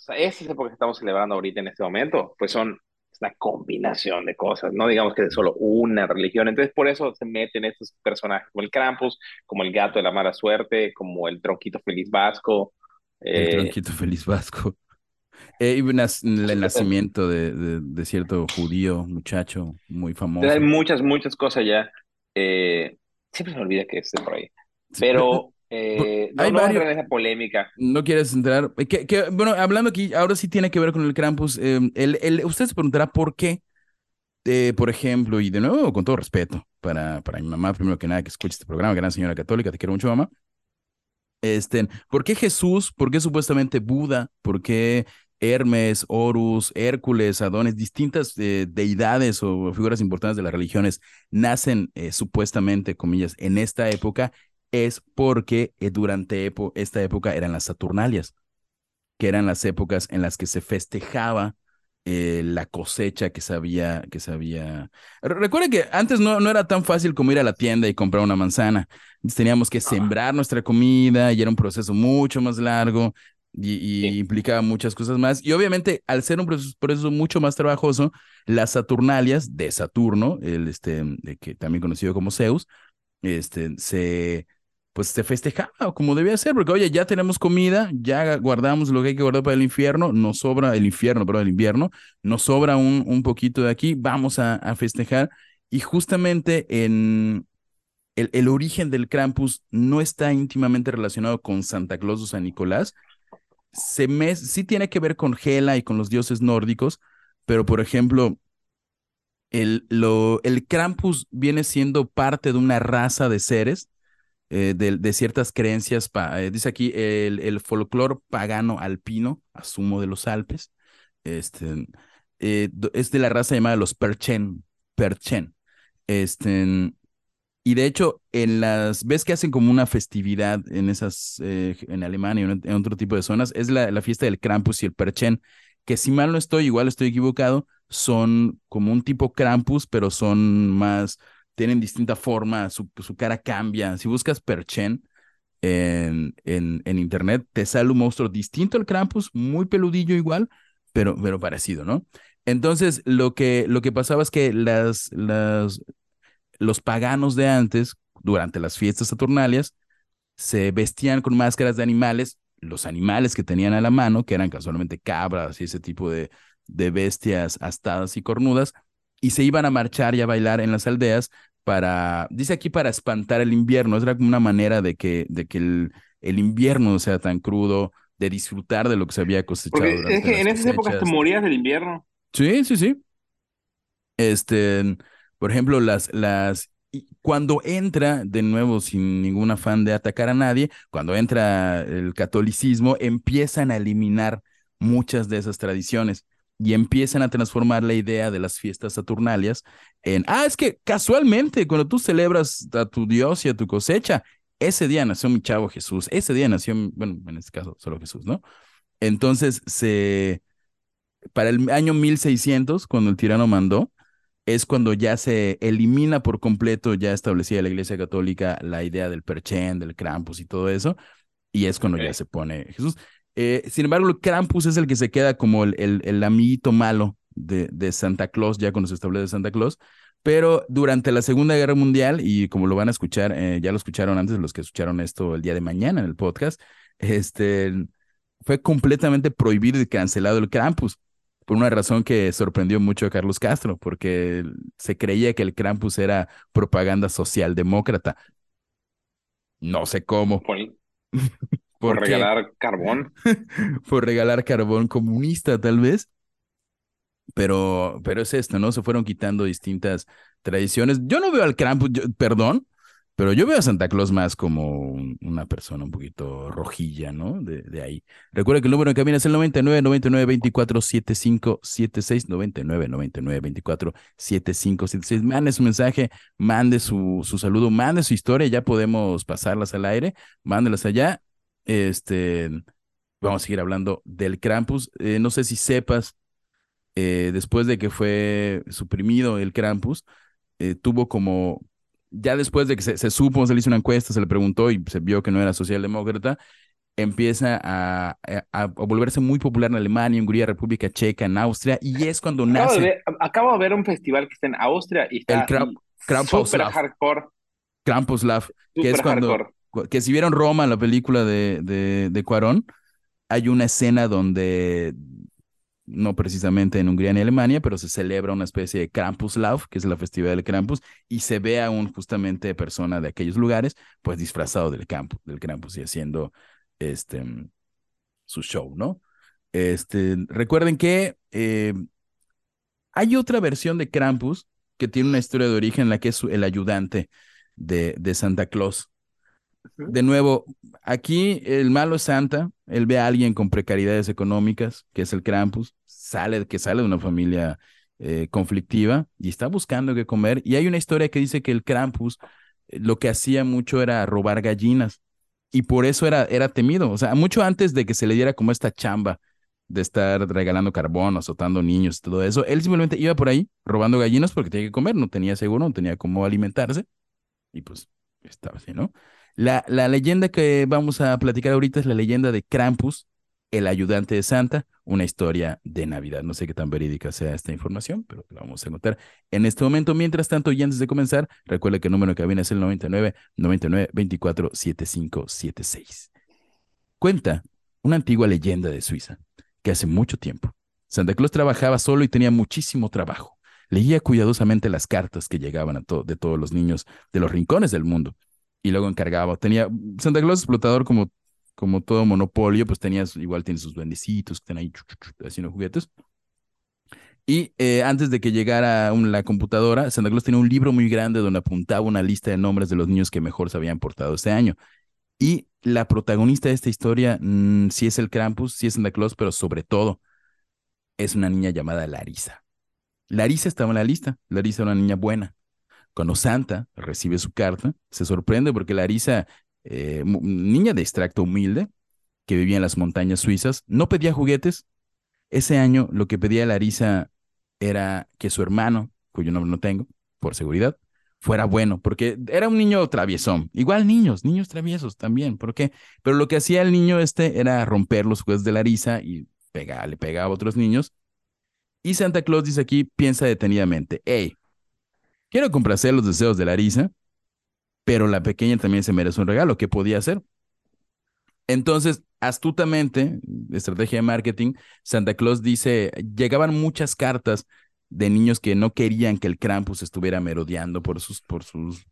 sea, esa época que estamos celebrando ahorita en este momento, pues son es una combinación de cosas, no digamos que de solo una religión. Entonces, por eso se meten estos personajes como el Krampus, como el gato de la mala suerte, como el tronquito feliz vasco. el eh, tronquito feliz vasco. [LAUGHS] Eh, y el nacimiento de, de- de cierto judío, muchacho, muy famoso. hay muchas, muchas cosas ya. Eh, siempre se me olvida que esté por ahí. Pero [LAUGHS] eh, no, Hay no varios- en esa polémica. No quieres entrar. eh, que- que, bueno, hablando aquí, ahora sí tiene que ver con el Krampus. eh, el, el- usted se preguntará por qué, eh, por ejemplo, y de nuevo, con todo respeto, para, para mi mamá, primero que nada, que escuche este programa, gran señora católica, te quiero mucho, mamá. Este, ¿por qué Jesús? ¿Por qué supuestamente Buda? ¿Por qué Hermes, Horus, Hércules, Adonis, distintas eh, deidades o figuras importantes de las religiones nacen eh, supuestamente, comillas, en esta época? Es porque eh, durante esta época eran las Saturnalias, que eran las épocas en las que se festejaba eh, la cosecha que se había, que se había... Re- Recuerden que antes no, no era tan fácil como ir a la tienda y comprar una manzana. Teníamos que sembrar nuestra comida y era un proceso mucho más largo y, y Sí. implicaba muchas cosas más. Y obviamente, al ser un proceso, proceso mucho más trabajoso, las Saturnalias de Saturno, el, este, de que también conocido como Zeus, este, se, pues se festejaba como debía ser, porque oye, ya tenemos comida, ya guardamos lo que hay que guardar para el infierno, nos sobra el infierno, pero el invierno, nos sobra un, un poquito de aquí, vamos a, a festejar. Y justamente en el, el origen del Krampus no está íntimamente relacionado con Santa Claus o San Nicolás. Se sí tiene que ver con Hela y con los dioses nórdicos, pero por ejemplo, el, lo, el Krampus viene siendo parte de una raza de seres, eh, de, de ciertas creencias, eh, dice aquí el, el folclore pagano alpino, asumo de los Alpes, este, eh, es de la raza llamada los Perchen, este, y de hecho, en las, ves que hacen como una festividad en esas, en Alemania en otro tipo de zonas, es la, la fiesta del Krampus y el Perchen, que si mal no estoy, igual estoy equivocado, son como un tipo Krampus, pero son más, tienen distinta forma, su, su cara cambia. Si buscas Perchen en, en, en internet, te sale un monstruo distinto al Krampus, muy peludillo igual, pero, pero parecido, ¿no? Entonces, lo que, lo que pasaba es que las, las, los paganos de antes, durante las fiestas saturnalias, se vestían con máscaras de animales, los animales que tenían a la mano, que eran casualmente cabras y ese tipo de, de bestias astadas y cornudas, y se iban a marchar y a bailar en las aldeas para, dice aquí, para espantar el invierno. Era como una manera de que, de que el, el invierno no sea tan crudo, de disfrutar de lo que se había cosechado. Porque durante es que las en esas épocas te morías del invierno. Sí, sí, sí. Este, por ejemplo, las, las, cuando entra, de nuevo, sin ningún afán de atacar a nadie, cuando entra el catolicismo, empiezan a eliminar muchas de esas tradiciones. Y empiezan a transformar la idea de las fiestas saturnalias en, ah, es que casualmente cuando tú celebras a tu Dios y a tu cosecha, ese día nació mi chavo Jesús, ese día nació, bueno, en este caso solo Jesús, ¿no? Entonces, se, para el año 1600, cuando el tirano mandó, es cuando ya se elimina por completo, ya establecida la Iglesia Católica, la idea del Perchen, del Krampus y todo eso, y es cuando ya se pone Jesús. Eh, sin embargo, el Krampus es el que se queda como el, el, amiguito malo de, de, Santa Claus, ya cuando se establece Santa Claus. Pero durante la Segunda Guerra Mundial, y como lo van a escuchar, eh, ya lo escucharon antes, los que escucharon esto el día de mañana en el podcast, este, fue completamente prohibido y cancelado el Krampus, por una razón que sorprendió mucho a Carlos Castro, porque se creía que el Krampus era propaganda socialdemócrata. No sé cómo. [LAUGHS] Por regalar carbón. [LAUGHS] por regalar carbón comunista, tal vez. Pero, pero es esto, ¿no? Se fueron quitando distintas tradiciones. Yo no veo al Krampus, perdón, pero yo veo a Santa Claus más como una persona un poquito rojilla, ¿no? De, de ahí. Recuerda que el número de cabina es el 99 99 24 75 76 99 99 24 75 76. Mande su mensaje, mande su, su saludo, mande su historia, ya podemos pasarlas al aire, mándelas allá este, vamos a seguir hablando del Krampus. Eh, no sé si sepas, eh, después de que fue suprimido el Krampus, eh, tuvo como, ya después de que se, supo, se le hizo una encuesta, se le preguntó y se vio que no era socialdemócrata, empieza a, a, volverse muy popular en Alemania, Hungría, República Checa, en Austria, y es cuando nace. acabo de ver un festival que está en Austria y está el Krampuslav. hardcore. Krampuslav, que es cuando, que si vieron Roma, la película de, de, de Cuarón, hay una escena donde, no precisamente en Hungría ni Alemania, pero se celebra una especie de Krampuslauf, que es la festividad del Krampus, y se ve a un justamente persona de aquellos lugares, pues disfrazado del, campo, del Krampus y haciendo este, su show, ¿no? Este, recuerden que eh, hay otra versión de Krampus que tiene una historia de origen en la que es el ayudante de, de Santa Claus de nuevo, aquí el malo es Santa, él ve a alguien con precariedades económicas, que es el Krampus, sale, que sale de una familia eh, conflictiva y está buscando qué comer. Y hay una historia que dice que el Krampus eh, lo que hacía mucho era robar gallinas y por eso era, era temido. O sea, mucho antes de que se le diera como esta chamba de estar regalando carbón, azotando niños, todo eso, él simplemente iba por ahí robando gallinas porque tenía que comer, no tenía seguro, no tenía cómo alimentarse y pues estaba así, ¿no? La, la leyenda que vamos a platicar ahorita es la leyenda de Krampus, el ayudante de Santa, una historia de Navidad. No sé qué tan verídica sea esta información, pero la vamos a notar en este momento. Mientras tanto, y antes de comenzar, recuerde que el número que viene es el 99 99 24 75 76. Cuenta una antigua leyenda de Suiza que hace mucho tiempo Santa Claus trabajaba solo y tenía muchísimo trabajo. Leía cuidadosamente las cartas que llegaban a de todos los niños de los rincones del mundo y luego encargaba. Tenía Santa Claus explotador como, como todo monopolio, pues tenía, igual tiene sus duendecitos que están ahí haciendo juguetes. Y eh, antes de que llegara la computadora, Santa Claus tenía un libro muy grande donde apuntaba una lista de nombres de los niños que mejor se habían portado ese año. Y la protagonista de esta historia, mm, sí es el Krampus, sí es Santa Claus, pero sobre todo es una niña llamada Larisa. Larisa estaba en la lista. Larisa era una niña buena. Cuando Santa recibe su carta, se sorprende porque Larisa, eh, niña de extracto humilde, que vivía en las montañas suizas, no pedía juguetes. Ese año lo que pedía Larisa era que su hermano, cuyo nombre no tengo, por seguridad, fuera bueno, porque era un niño traviesón. Igual niños, niños traviesos también, ¿por qué? Pero lo que hacía el niño este era romper los juguetes de Larisa y le pegaba a otros niños. Y Santa Claus dice aquí, piensa detenidamente, hey, Quiero complacer los deseos de Larisa, pero la pequeña también se merece un regalo. ¿Qué podía hacer? Entonces, astutamente, estrategia de marketing, Santa Claus dice, llegaban muchas cartas de niños que no querían que el Krampus estuviera merodeando por sus, por sus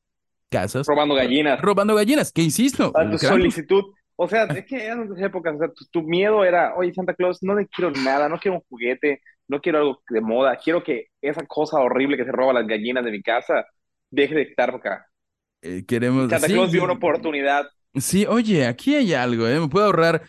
casas. Robando gallinas. Robando gallinas, que insisto. tu solicitud. O sea, es que en esas épocas, o sea, tu, tu, miedo era, oye, Santa Claus, no le quiero nada, no quiero un juguete, no quiero algo de moda, quiero que esa cosa horrible que se roba las gallinas de mi casa deje de estar acá. Eh, queremos... Santa Claus dio una oportunidad. Sí, oye, aquí hay algo, ¿eh? Me puedo ahorrar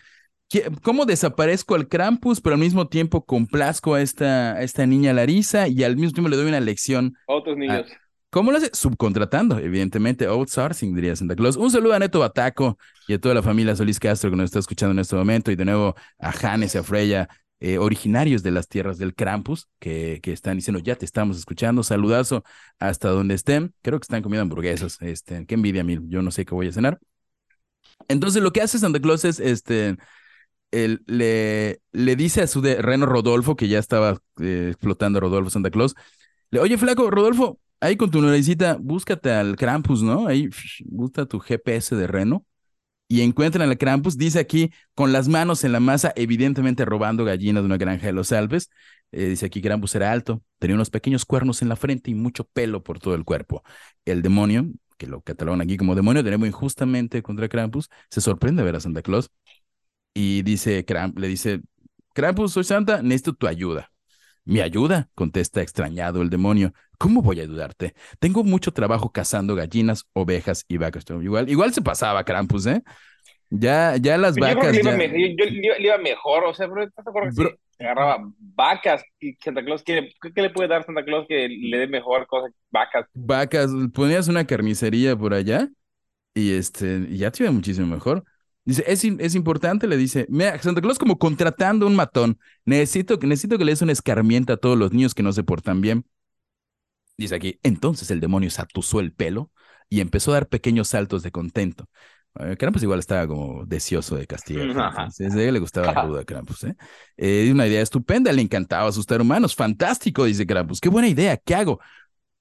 ¿Cómo desaparezco al Krampus, pero al mismo tiempo complazco a esta, a esta niña Larisa y al mismo tiempo le doy una lección? A otros niños. ¿Cómo lo hace? Subcontratando, evidentemente, outsourcing, diría Santa Claus. Un saludo a Neto Bataco y a toda la familia Solís Castro que nos está escuchando en este momento, y de nuevo a Janes y a Freya, eh, originarios de las tierras del Krampus, que, que están diciendo, ya te estamos escuchando, saludazo hasta donde estén. Creo que están comiendo hamburguesas, este, qué envidia, mil, yo no sé qué voy a cenar. Entonces, lo que hace Santa Claus es, este, le, le dice a su de, reno Rodolfo, que ya estaba eh, explotando Rodolfo Santa Claus, le, oye, flaco, Rodolfo, ahí con tu naricita, búscate al Krampus, ¿no? Ahí, busca tu GPS de reno y encuentran al Krampus, dice aquí, con las manos en la masa, evidentemente robando gallinas de una granja de los Alpes. Eh, dice aquí, Krampus era alto, tenía unos pequeños cuernos en la frente y mucho pelo por todo el cuerpo. El demonio, que lo catalogan aquí como demonio, tenemos injustamente contra Krampus, se sorprende ver a Santa Claus y dice, le dice, Krampus, soy Santa, necesito tu ayuda. Mi ayuda, contesta extrañado el demonio. ¿Cómo voy a ayudarte? Tengo mucho trabajo cazando gallinas, ovejas y vacas. Igual, igual se pasaba Krampus, ¿eh? Ya, ya las vacas. Yo, ya... le iba mejor, o sea, ¿estás de acuerdo que agarraba vacas y Santa Claus, ¿qué, ¿qué, le puede dar Santa Claus que le dé mejor cosas? Vacas. Vacas, ponías una carnicería por allá y este, ya te iba muchísimo mejor. Dice, es, es importante, le dice, mira, Santa Claus como contratando un matón, necesito, necesito que le des un escarmiento a todos los niños que no se portan bien. Dice aquí, entonces el demonio se atusó el pelo y empezó a dar pequeños saltos de contento. Eh, Krampus igual estaba como deseoso de castigar. Desde él le gustaba la duda a Krampus. ¿eh? Eh, una idea estupenda, le encantaba asustar humanos. Fantástico, dice Krampus. Qué buena idea, ¿qué hago?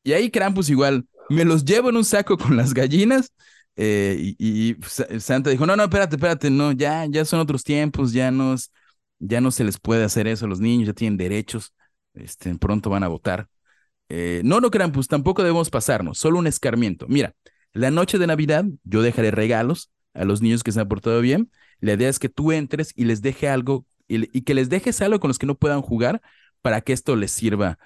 Y ahí Krampus igual, me los llevo en un saco con las gallinas eh, y, Santa dijo, no, no, espérate, espérate, no, ya, ya son otros tiempos, ya no, ya no se les puede hacer eso a los niños, ya tienen derechos, este, pronto van a votar. Eh, no, no, pues tampoco debemos pasarnos, solo un escarmiento. Mira, la noche de Navidad yo dejaré regalos a los niños que se han portado bien. La idea es que tú entres y les deje algo, y, que les dejes algo con los que no puedan jugar para que esto les sirva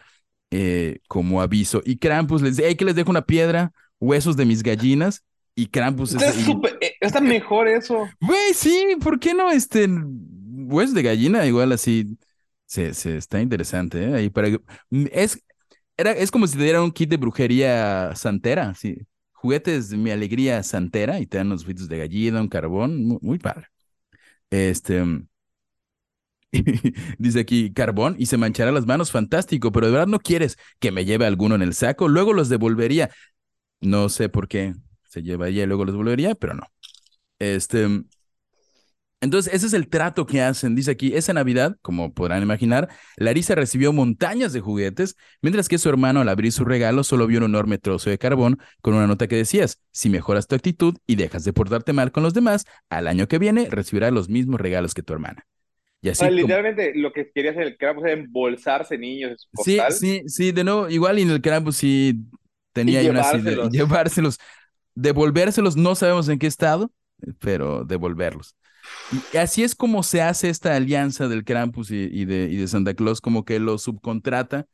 eh, como aviso. Y Krampus les dice, hey, que les dejo una piedra, huesos de mis gallinas, y Krampus está, es, eh, está mejor eso. Güey, sí, ¿por qué no? Este, huesos de gallina, igual así, se, se está interesante, ¿eh? Ahí para, mm, es, era, es como si te dieran un kit de brujería santera, sí. Juguetes de mi alegría santera y te dan unos fritos de gallina, un carbón, muy, padre. Este, [LAUGHS] dice aquí, carbón y se manchará las manos, fantástico, pero de verdad no quieres que me lleve alguno en el saco, luego los devolvería. No sé por qué, se llevaría y luego los volvería, pero no. Este, entonces, ese es el trato que hacen. Dice aquí, esa Navidad, como podrán imaginar, Larisa recibió montañas de juguetes, mientras que su hermano al abrir su regalo solo vio un enorme trozo de carbón con una nota que decías, si mejoras tu actitud y dejas de portarte mal con los demás, al año que viene recibirás los mismos regalos que tu hermana. Y así literalmente lo que quería hacer el Krampus era embolsarse niños. Sí, sí, sí, de nuevo, igual y en el Krampus sí tenía y llevárselos [LAUGHS] devolvérselos, no sabemos en qué estado, pero devolverlos. Y así es como se hace esta alianza del Krampus y, de, y de Santa Claus, como que lo subcontrata.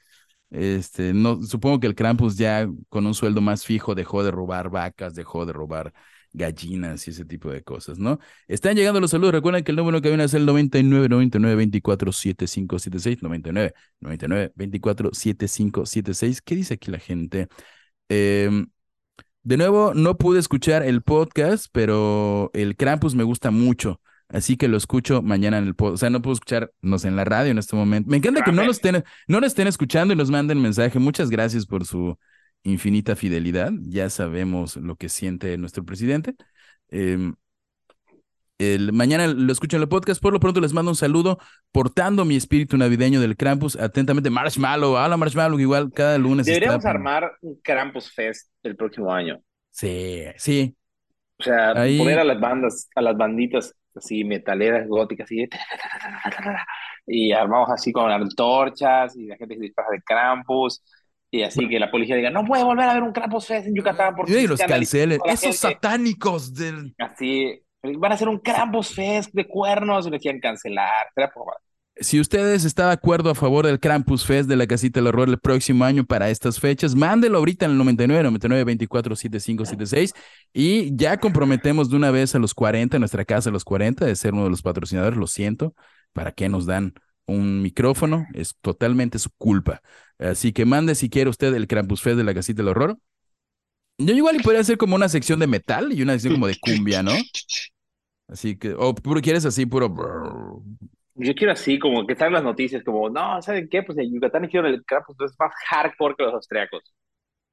Este, no, supongo que el Krampus ya con un sueldo más fijo dejó de robar vacas, dejó de robar gallinas y ese tipo de cosas, ¿no? Están llegando los saludos. Recuerden que el número que viene es el 99 99 24 7576 99 99 24 7576. ¿Qué dice aquí la gente? Eh, de nuevo, no pude escuchar el podcast, pero el Krampus me gusta mucho. Así que lo escucho mañana en el podcast. O sea, no puedo escucharnos en la radio en este momento. Me encanta que no nos, estén, no nos estén escuchando y nos manden mensaje. Muchas gracias por su infinita fidelidad. Ya sabemos lo que siente nuestro presidente. Em, el, mañana lo escucho en el podcast. Por lo pronto les mando un saludo portando mi espíritu navideño del Krampus. Atentamente, Marshmallow. Hola, Marshmallow. Igual cada lunes. Deberíamos armar un Krampus Fest el próximo año. Sí, sí. O sea, poner a las bandas, a las banditas así metaleras, góticas, así. Y armamos así con antorchas y la gente se disfraza de Krampus. Y así que la policía diga, no puede volver a ver un Krampus Fest en Yucatán. Porque y los cancelen. Esos satánicos del... Así, van a hacer un Krampus Fest de cuernos y le quieren cancelar. Será por Si ustedes están de acuerdo a favor del Krampus Fest de la Casita del Horror el próximo año para estas fechas, mándelo ahorita en el 99 99 24 75 76 y ya comprometemos de una vez a los 40, nuestra casa a los 40, de ser uno de los patrocinadores, lo siento, para que nos dan un micrófono, es totalmente su culpa. Así que mande si quiere usted el Krampus Fest de la Casita del Horror. Yo igual podría hacer como una sección de metal y una sección como de cumbia, ¿no? Así que, o puro, quieres así, puro. Yo quiero así, como que están las noticias, como, no, ¿saben qué? Pues en Yucatán hicieron el Krampus, es más hardcore que los austriacos.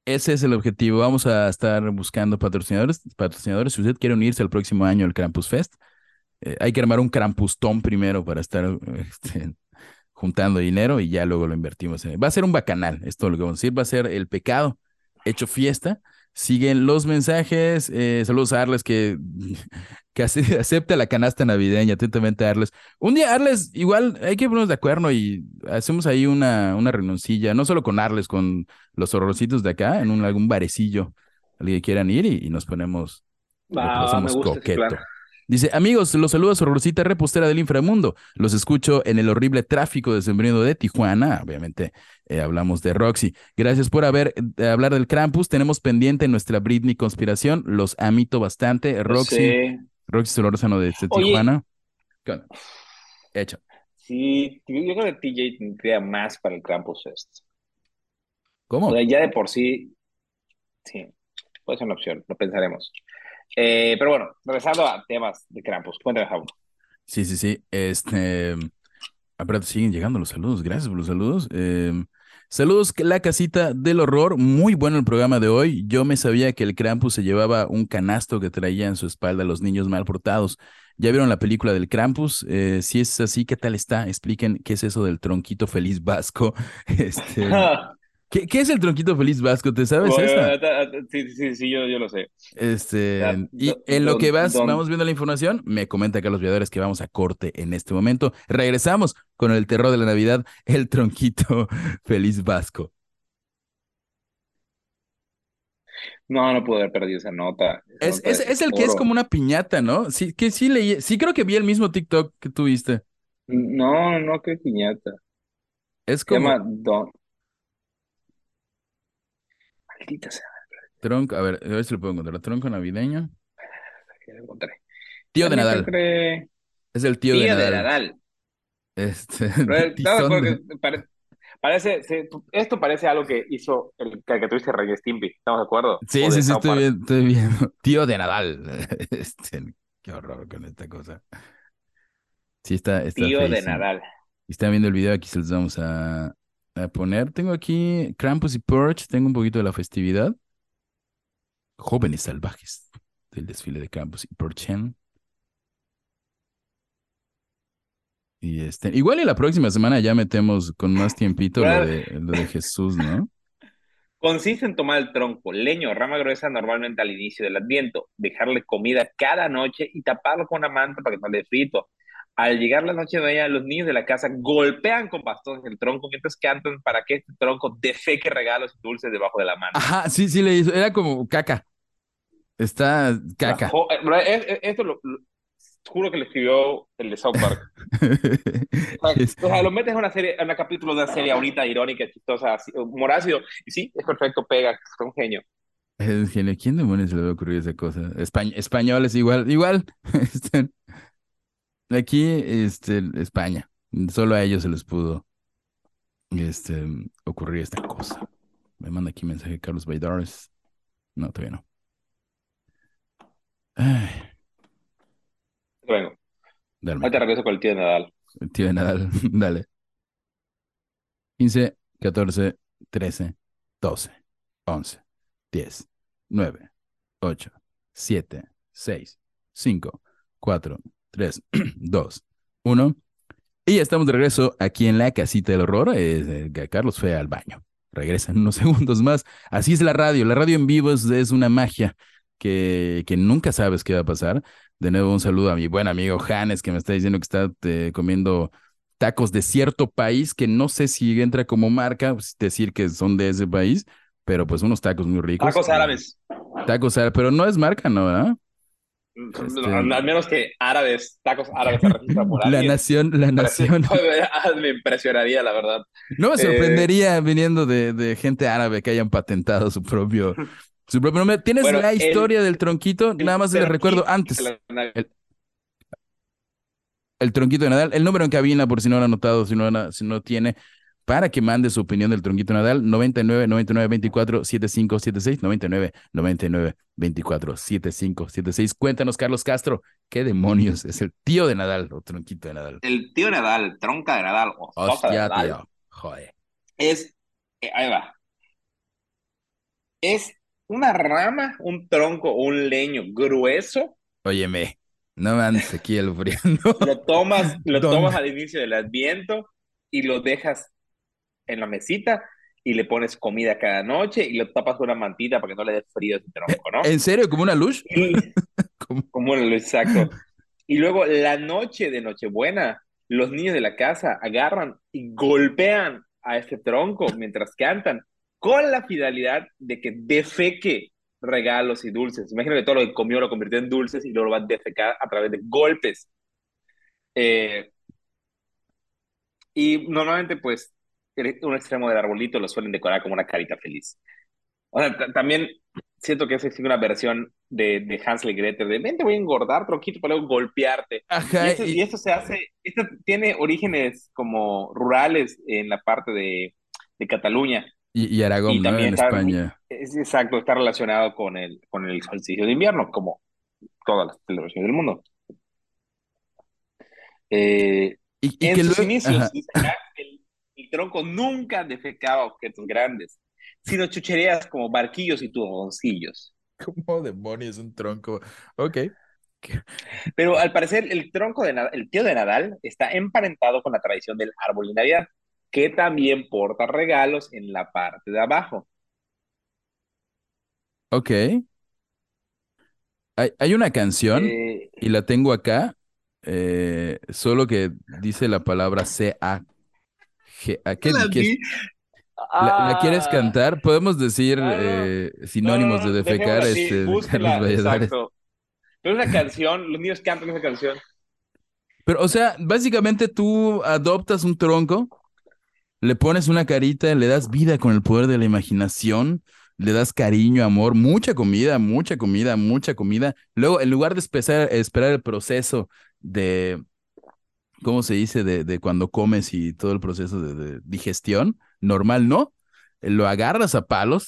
Ese es el objetivo. Vamos a estar buscando patrocinadores. Patrocinadores, si usted quiere unirse al próximo año al Krampus Fest, eh, hay que armar un Krampustón primero para estar [LAUGHS] este, juntando dinero y ya luego lo invertimos. Va a ser un bacanal, esto lo que vamos a decir. Va a ser el pecado hecho fiesta siguen los mensajes. Eh, saludos a Arles que, que [LAUGHS] acepta la canasta navideña. Atentamente, Arles. Un día, Arles, igual hay que ponernos de acuerdo y hacemos ahí una, una renuncilla, no solo con Arles, con los horrorcitos de acá, en un, algún barecillo, alguien que quieran ir y, nos ponemos. Ah, me coqueto. Dice, amigos, los saludos horrorcita repostera del inframundo. Los escucho en el horrible tráfico desembriendo de Tijuana. Obviamente eh, hablamos de Roxy. Gracias por haber eh, hablar del Krampus. Tenemos pendiente nuestra Britney conspiración. Los amito bastante. Roxy, Roxy Solórzano de, Tijuana. Hecho. Sí, yo creo que TJ tendría más para el Krampus esto. ¿Cómo? ya de por sí, sí, puede ser una opción, lo pensaremos. Eh, pero bueno, regresando a temas de Krampus, cuéntame, Javo. Sí, sí, sí. Este. Aparte, siguen llegando los saludos. Gracias por los saludos. Eh, saludos, la casita del horror. Muy bueno el programa de hoy. Yo me sabía que el Krampus se llevaba un canasto que traía en su espalda a los niños mal portados. ¿Ya vieron la película del Krampus? Eh, si es así, ¿qué tal está? Expliquen qué es eso del tronquito feliz vasco. [LAUGHS] Este, [LAUGHS] ¿Qué, ¿Qué, es el tronquito feliz vasco? ¿Te sabes esa? Sí, sí, sí, yo, yo lo sé. Este, y en lo que vas, vamos viendo la información, me comenta acá los viadores que vamos a corte en este momento. Regresamos con el terror de la Navidad, el tronquito [LAUGHS] feliz vasco. No, no puedo haber perdido esa nota. es, es, es, el que es como una piñata, ¿no? Sí, que sí leí, sí creo que vi el mismo TikTok que tuviste. No, no, qué piñata. Es como... Se llama Don, Tronco, a ver, a ver si lo puedo encontrar. Tronco navideño. Tío de Nadal. Es el tío, de Nadal. Este, [LAUGHS] parece, esto parece algo que hizo el caricaturista Rey Stimpy, ¿estamos de acuerdo? Sí, sí, sí, estoy, bien, estoy [LAUGHS] viendo. Tío de Nadal. [LAUGHS] Este, qué horror con esta cosa. Sí, está. está tío de Nadal. Están viendo el video, aquí se los vamos a, a poner. Tengo aquí Krampus y Purge, tengo un poquito de la festividad. Jóvenes salvajes del desfile de Krampus y Purge. Y este, igual y la próxima semana ya metemos con más tiempito lo de, lo de Jesús, ¿no? Consiste en tomar el tronco, leño, rama gruesa normalmente al inicio del adviento, dejarle comida cada noche y taparlo con una manta para que no le frito. Al llegar la noche de mañana, los niños de la casa golpean con bastones el tronco mientras cantan para que este tronco defeque regalos y dulces debajo de la mano. Ajá, sí, sí, le hizo. Era como caca. Está caca. Eh, eh, esto lo, juro que le escribió el de South Park. [LAUGHS] o, sea, lo metes en una serie, en un capítulo de una serie ahorita irónica, chistosa, morácido, y sí, es perfecto, pega, es un genio. Es un genio. ¿Quién demonios le a ocurrir esa cosa? Español es igual, igual. [LAUGHS] Aquí, este, España. Solo a ellos se les pudo este, ocurrir esta cosa. Me manda aquí mensaje Carlos Baidares. No, todavía no. Ay. Bueno. Dale. te regreso con el tío de Nadal. El tío de Nadal, [LAUGHS] dale. 15, 14, 13, 12, 11, 10, 9, 8, 7, 6, 5, 4, 3, 2, 1. Y ya estamos de regreso aquí en la casita del horror. Eh, Carlos fue al baño. Regresa en unos [LAUGHS] segundos más. Así es la radio. La radio en vivo es, una magia que, que, nunca sabes qué va a pasar. De nuevo, un saludo a mi buen amigo Janes, que me está diciendo que está eh, comiendo tacos de cierto país, que no sé si entra como marca, pues, decir que son de ese país, pero pues unos tacos muy ricos. Tacos árabes. Tacos árabes, pero no es marca, ¿no? ¿verdad? Este, Al menos que árabes, tacos árabes se registran por [LAUGHS] La nación, la nación. [LAUGHS] Me impresionaría, la verdad. No me Eh, sorprendería viniendo de, de gente árabe que hayan patentado su propio, [LAUGHS] su propio nombre. ¿Tienes Bueno, la el- historia del tronquito? Nada más les recuerdo antes. El tronquito de Nadal. El número en cabina, por si no lo han notado, si no, si no tiene, para que mande su opinión del tronquito de Nadal. 99 99 24 75 76 99 99 24 75 76. Cuéntanos, Carlos Castro, ¿qué demonios es el tío de Nadal o tronquito de Nadal? El tío Nadal, tronca de Nadal o sopa de Hostia, Nadal, tío. Joder. es, eh, ahí va, es una rama, un tronco un leño grueso, Óyeme, no me andes aquí albureando. lo tomas, lo [LAUGHS] tomas al inicio del adviento y lo dejas en la mesita y le pones comida cada noche y lo tapas con una mantita para que no le dé frío a ese tronco, ¿no? ¿En serio? ¿Como una luz? Y- [LAUGHS] Como- como lo exacto. Y luego la noche de Nochebuena, los niños de la casa agarran y golpean a este tronco mientras cantan, con la finalidad de que defeque regalos y dulces. Imagina que todo lo que comió lo convirtió en dulces y luego lo va a defecar a través de golpes. Eh, y normalmente, pues, un extremo del arbolito lo suelen decorar como una carita feliz. O sea, ta- también siento que es una versión de, de Hansel y Gretel, de ven, te voy a engordar, tronquito, para luego golpearte. Y Ajá. esto, y- y esto se hace, esto tiene orígenes como rurales en la parte de, de Cataluña. Y, y Aragón, Y ¿no? también En está- España. Es exacto, está relacionado con el, con el solsticio de invierno, como todas las celebraciones del mundo. Eh, Y, y en que sus luego- inicios, tronco nunca defecaba objetos grandes, sino chucherías como barquillos y turroncillos. ¿Cómo demonios un tronco? Ok. Pero al parecer el tronco de el tío de Nadal está emparentado con la tradición del árbol de Navidad, que también porta regalos en la parte de abajo. Ok. Hay, hay una canción Eh, y la tengo acá, eh, solo que dice la palabra ¿A qué, la qué- vi. la, la quieres Ah, cantar? Podemos decir eh, no, sinónimos no, de no, defecar, así, este, búsquela, exacto. Pero es una canción, los niños cantan esa canción. Pero, o sea, básicamente tú adoptas un tronco, le pones una carita, le das vida con el poder de la imaginación, le das cariño, amor, mucha comida, mucha comida, mucha comida. Luego, en lugar de esperar, esperar el proceso de, ¿cómo se dice? De, de cuando comes y todo el proceso de, de digestión, normal, ¿no? Lo agarras a palos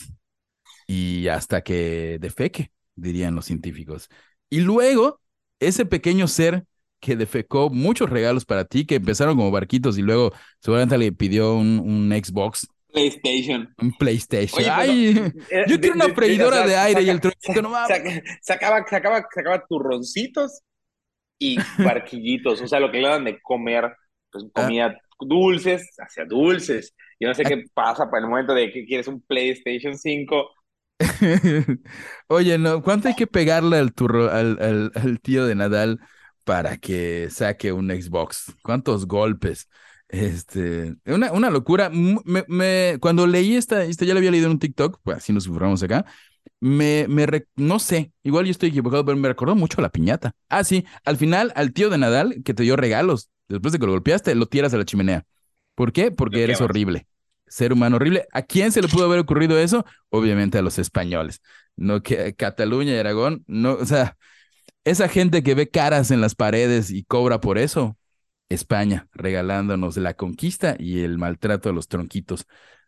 y hasta que defeque, dirían los científicos. Y luego, ese pequeño ser que defecó muchos regalos para ti, que empezaron como barquitos y luego seguramente le pidió un, un Xbox, PlayStation. un PlayStation. Oye, Ay, [LAUGHS] Eh, yo quiero una freidora de aire y el tronquito no mames. saca- sacaba, sacaba, sacaba turroncitos y [LAUGHS] barquillitos, o sea, lo que le dan de comer, pues Ah. comía dulces, hacia dulces. Yo no sé qué pasa para el momento de que quieres un PlayStation 5. [LAUGHS] Oye, no, ¿cuánto hay que pegarle al turro, al, al, al tío de Nadal para que saque un Xbox? ¿Cuántos golpes? Este, una, una locura. Me, me- cuando leí esta, esta, ya la había leído en un TikTok, pues así nos informamos acá. Me, me, re- no sé, igual yo estoy equivocado, pero me recordó mucho a la piñata. Ah, sí, al final, al tío de Nadal que te dio regalos, después de que lo golpeaste, lo tiras a la chimenea. ¿Por qué? Porque eres horrible. Ser humano horrible. ¿A quién se le pudo haber ocurrido eso? Obviamente a los españoles. No que Cataluña y Aragón, no, o sea, esa gente que ve caras en las paredes y cobra por eso. España regalándonos la conquista y el maltrato a los tronquitos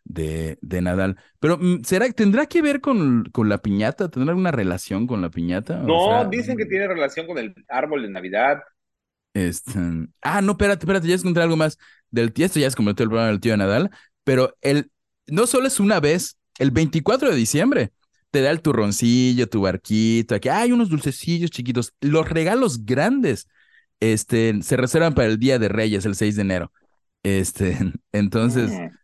de, de Nadal. Pero, mm, ¿será, ¿tendrá que ver con, con la piñata? ¿Tendrá alguna relación con la piñata? O No, sea, dicen que tiene relación con el árbol de Navidad. Este... Ah, no, espérate, espérate, ya encontré algo más del tío. Esto ya es como el programa del tío de Nadal, pero el, no solo es una vez, el 24 de diciembre te da el turroncillo, tu barquito, aquí hay unos dulcecillos chiquitos. Los regalos grandes este, se reservan para el Día de Reyes, el 6 de enero. Este, [LAUGHS] entonces, Mm.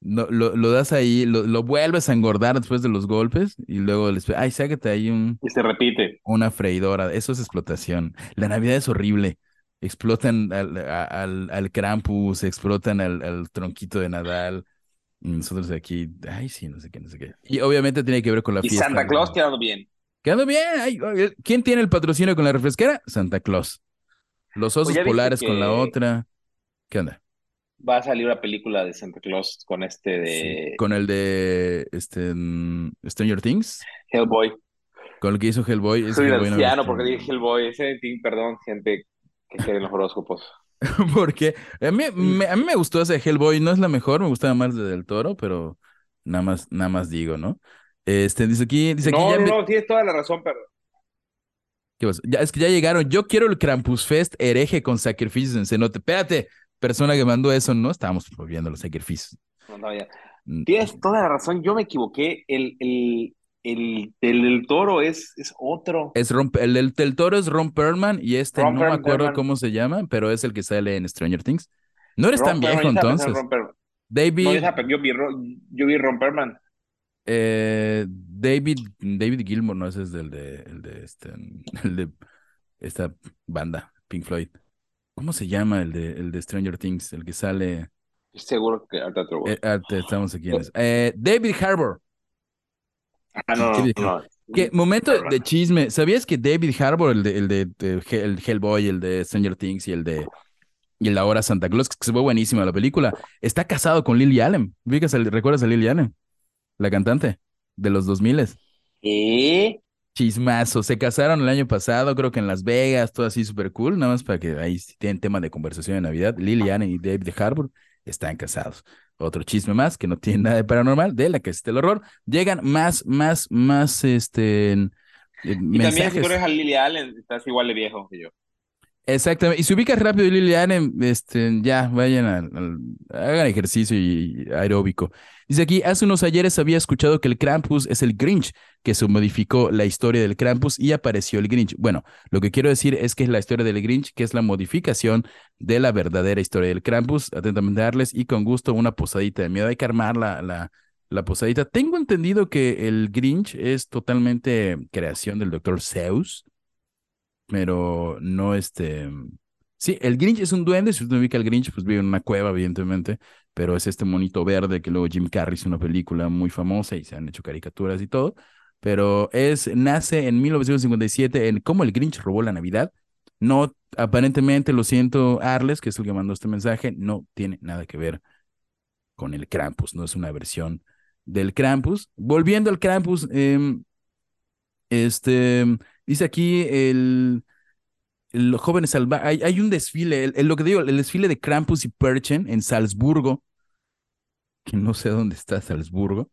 No, lo, lo das ahí, lo, lo vuelves a engordar después de los golpes y luego les ay, sácate ahí un, Y se repite. una freidora. Eso es explotación. La Navidad es horrible. Explotan al, al, al Krampus, explotan al, al tronquito de Nadal. Y nosotros aquí, ay, sí, no sé qué, no sé qué. Y obviamente tiene que ver con la Y fiesta. Santa Claus quedando bien. Quedando bien. Ay, ¿Quién tiene el patrocinio con la refresquera? Santa Claus. Los osos Pues viste polares con la otra. ¿Qué onda? Va a salir una película de Santa Claus con este de Sí, Con el de este, mm, Stranger Things. Hellboy. Con el que hizo Hellboy. ese Soy Hellboy no anciano gustó. porque dije Hellboy. Ese team, perdón, gente que cree en los horóscopos. [LAUGHS] Porque a mí, me, a mí me gustó ese Hellboy, no es la mejor, me gustaba más de Del Toro, pero nada más, nada más digo, ¿no? Este, dice aquí, dice aquí, No, ya, no, me- no, tienes toda la razón, pero ¿qué pasó? Ya, es que ya llegaron, yo quiero el Krampus Fest hereje con sacrificios en cenote. Espérate, persona que mandó eso, no estábamos prohibiendo los sacrificios. no. Mm, Tienes toda la razón, yo me equivoqué. El, el, el, el, del toro es, es otro. Es Ron- el, del del Toro es Ron Perlman y este Ron no me acuerdo Perlman. cómo se llama, pero es el que sale en Stranger Things. No eres tan Romperman, viejo entonces. David, No, yo, vi, yo vi Romperman. Eh, David, David Gilmour, no, ese es del de, el de, este, el de esta banda, Pink Floyd. ¿Cómo se llama el de, el de Stranger Things? El que sale. Seguro que ahorita eh, estamos aquí. en eso. Eh, David Harbour. Ah, no, ¿qué no, dijo? no. ¿Qué? Momento de chisme. ¿Sabías que David Harbour, el de, el de, el Hellboy, el de Stranger Things y el de y el de ahora Santa Claus, que se fue buenísima la película, está casado con Lily Allen? ¿Ubicas a- ¿Recuerdas a Lily Allen? La cantante de los 2000 ¿Qué? Chismazo, se casaron el año pasado, creo que en Las Vegas, todo así súper cool, nada más para que ahí si tienen tema de conversación de Navidad. Liliana y David Harbour están casados. Otro chisme más que no tiene nada de paranormal, de la que es el horror. Llegan más, más, más, este, Y también si mensajes. conoces a Lily Allen, estás igual de viejo que yo. Exactamente. Y si ubicas rápido Liliana, este, ya vayan al, hagan ejercicio y, y aeróbico. Dice aquí, hace unos ayeres había escuchado que el Krampus es el Grinch, que se modificó la historia del Krampus y apareció el Grinch. Bueno, lo que quiero decir es que es la historia del Grinch, que es la modificación de la verdadera historia del Krampus. Atentamente darles y con gusto una posadita de miedo. Hay que armar la, la, la posadita. Tengo entendido que el Grinch es totalmente creación del doctor Seuss pero no este. Sí, el Grinch es un duende. Si usted ubica al Grinch, pues vive en una cueva, evidentemente, pero es este monito verde que luego Jim Carrey hizo una película muy famosa y se han hecho caricaturas y todo. Pero es, nace en 1957 en cómo el Grinch robó la Navidad. No, aparentemente, lo siento, Arles, que es el que mandó este mensaje, no tiene nada que ver con el Krampus, no es una versión del Krampus. Volviendo al Krampus, em, este, dice aquí el, el los jóvenes salvajes, hay, hay un desfile, el, el- lo que digo, el desfile de Krampus y Perchen en Salzburgo, que no sé dónde está Salzburgo.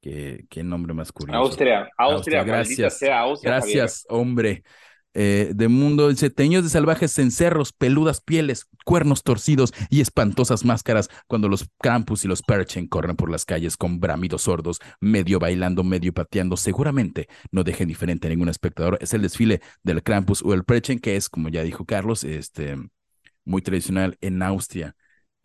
Qué, qué nombre más curioso. Austria, Austria, gracias. sea Austria. Javier. Gracias, hombre. Eh, de mundo, dice, teñidos de salvajes cencerros, peludas pieles, cuernos torcidos y espantosas máscaras cuando los Krampus y los Perchen corren por las calles con bramidos sordos, medio bailando, medio pateando. Seguramente no dejen diferente a ningún espectador. Es el desfile del Krampus o el Perchen, que es, como ya dijo Carlos, este, muy tradicional en Austria.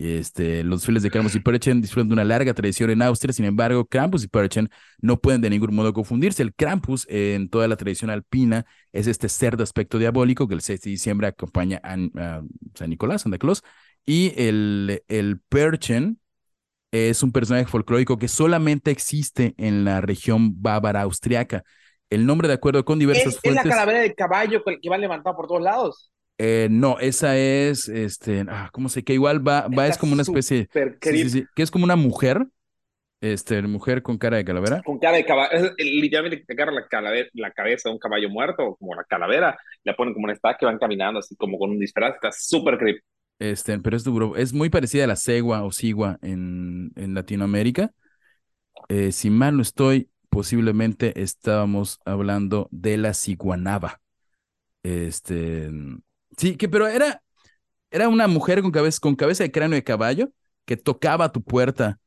Este, los desfiles de Krampus y Perchen disfrutan de una larga tradición en Austria, sin embargo, Krampus y Perchen no pueden de ningún modo confundirse. El Krampus, en toda la tradición alpina, es este ser de aspecto diabólico que el 6 de diciembre acompaña a, a San Nicolás, Santa Claus, y el, el Perchen es un personaje folclórico que solamente existe en la región bávara austriaca. El nombre, de acuerdo con diversas Es, es la fuentes. calavera del caballo que va levantado por todos lados. Eh, no, esa es, este, ah, ¿cómo se? Que igual va, va, es como una especie, sí, sí, sí, que es como una mujer, este, mujer con cara de calavera. Con cara de caballo. Es- literalmente te agarra la, calavera, la cabeza de un caballo muerto, como la calavera, la ponen como un estaca que van caminando así como con un disfraz. Está súper creepy. Este, pero es duro, es muy parecida a la cegua o sigua en, en Latinoamérica. Eh, si mal no estoy, posiblemente estábamos hablando de la ciguanaba. Este, sí, que pero era, era una mujer con cabeza, con cabeza de cráneo de caballo que tocaba tu puerta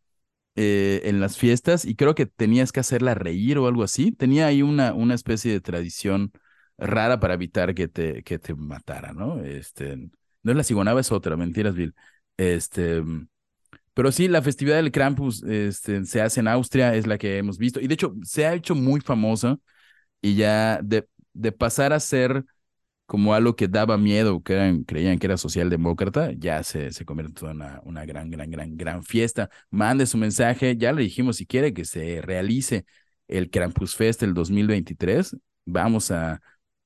eh, en las fiestas y creo que tenías que hacerla reír o algo así. Tenía ahí una, una especie de tradición rara para evitar que te, que te matara, ¿no? Este, no es la ciguanaba, es otra, mentiras, Bill. Este, pero sí, la festividad del Krampus este, se hace en Austria, es la que hemos visto, y de hecho se ha hecho muy famosa y ya de, de pasar a ser como algo que daba miedo, que eran, creían que era socialdemócrata, ya se, se convirtió en una, una gran, gran, gran, gran fiesta. Mande su mensaje, ya le dijimos si quiere que se realice el Krampus Fest del 2023, vamos a,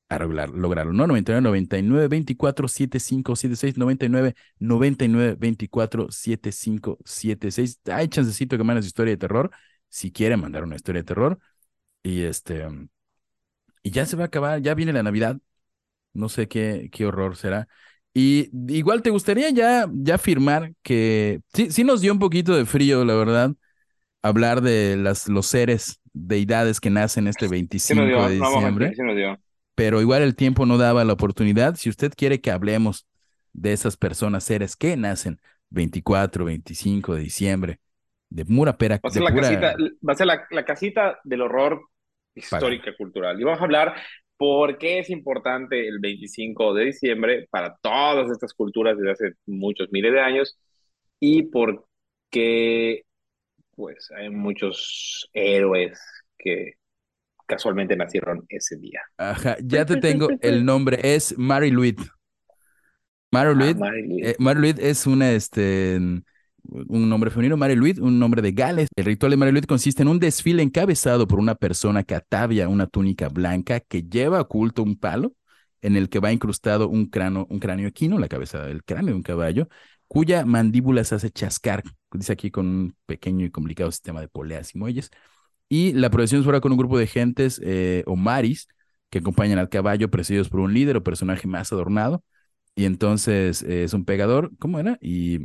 a lograr, lograrlo, ¿no? 99, 99, 24, 75, 76, 99, 99, 24, 75, 76. Hay chancecito que mandes historia de terror, si quieren mandar una historia de terror. Y este, y ya se va a acabar, ya viene la Navidad. No sé qué, qué horror será. Y igual te gustaría ya, ya afirmar que sí, sí nos dio un poquito de frío, la verdad, hablar de las, los seres, deidades que nacen este 25 de diciembre. pero igual el tiempo no daba la oportunidad. Si usted quiere que hablemos de esas personas, seres que nacen 24, 25 de diciembre, de Mura Pera. Va a ser, la, casita, va a ser la, la casita del horror histórica cultural. Y vamos a hablar por qué es importante el 25 de diciembre para todas estas culturas desde hace muchos miles de años y por qué pues hay muchos héroes que casualmente nacieron ese día. Ajá, [LAUGHS] ya te tengo el nombre, es Mary Louise. Mary Louise, ah, Mary eh, es una, este, un nombre femenino, Mary Louise, un nombre de Gales. El ritual de Mary Louise consiste en un desfile encabezado por una persona que atavia una túnica blanca que lleva oculto un palo en el que va incrustado un cráneo, un cráneo equino, la cabeza del cráneo de un caballo, cuya mandíbula se hace chascar, dice aquí con un pequeño y complicado sistema de poleas y muelles. Y la procesión fuera con un grupo de gentes eh, o maris que acompañan al caballo presididos por un líder o personaje más adornado. Y entonces eh, es un pegador, ¿cómo era? Y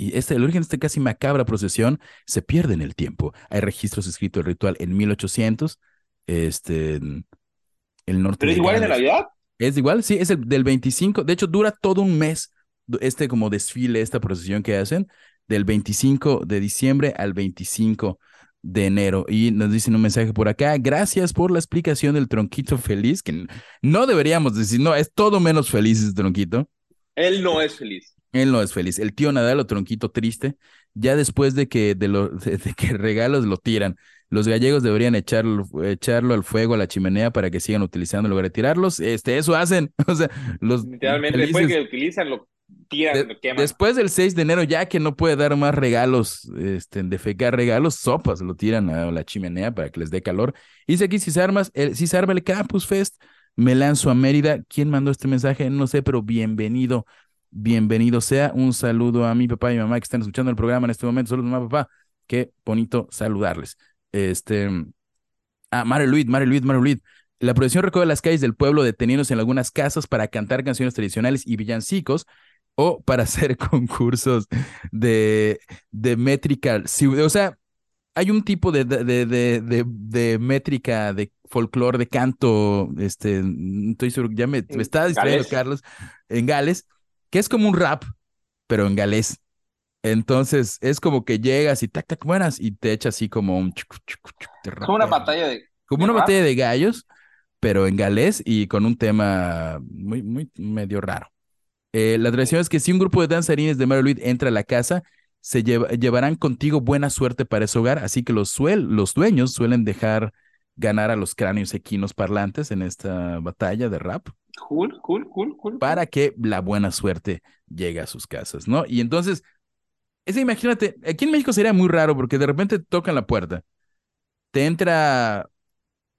y este, el origen de esta casi macabra procesión se pierde en el tiempo. Hay registros escritos del ritual en 1800, este, el norte. ¿Pero es igual en Navidad? Es igual, sí, es el del 25. De hecho, dura todo un mes este como desfile, esta procesión que hacen, del 25 de diciembre al 25 de enero. Y nos dicen un mensaje por acá. Gracias por la explicación del tronquito feliz, que no deberíamos decir, no, es todo menos feliz ese tronquito. Él no es feliz. Él no es feliz. El tío Nadal, o tronquito triste, ya después de que, de, lo, [LAUGHS] de, que regalos lo tiran. Los gallegos deberían echarlo, echarlo al fuego a la chimenea para que sigan utilizando en lugar de tirarlos. Este, eso hacen. [LAUGHS] O sea, los. Literalmente, después que utilizan, lo tiran, lo queman. Después del 6 de enero, ya que no puede dar más regalos, este, defecar regalos, sopas, lo tiran a la chimenea para que les dé calor. Dice aquí, si se, armas, el, si se arma el Campus Fest, me lanzo a Mérida. ¿Quién mandó este mensaje? No sé, pero bienvenido bienvenido sea. Un saludo a mi papá y mi mamá que están escuchando el programa en este momento. Saludos, mamá, papá. Qué bonito saludarles. Este. Ah, Mare Luis, Mare Luis, Mare Luis. La procesión recorre las calles del pueblo deteniéndose en algunas casas para cantar canciones tradicionales y villancicos o para [LAUGHS] hacer concursos de, de métrica. O sea, hay un tipo de, de, de, de, métrica de folclore, de canto, este, estoy seguro, ya me, me está distrayendo Carlos, en Gales, que es como un rap, pero en galés. Entonces es como que llegas y tac, tac, buenas y te echa así como un... Como una batalla de... Como una batalla de gallos, pero en galés y con un tema muy, muy medio raro. Eh, la tradición es que si un grupo de danzarines de Mary entra a la casa, se llevarán contigo buena suerte para ese hogar, así que los, los dueños suelen dejar ganar a los cráneos equinos parlantes en esta batalla de rap. Cool, cool, cool, cool. Para que la buena suerte llegue a sus casas, ¿no? Y entonces, imagínate, aquí en México sería muy raro porque de repente tocan la puerta, te entra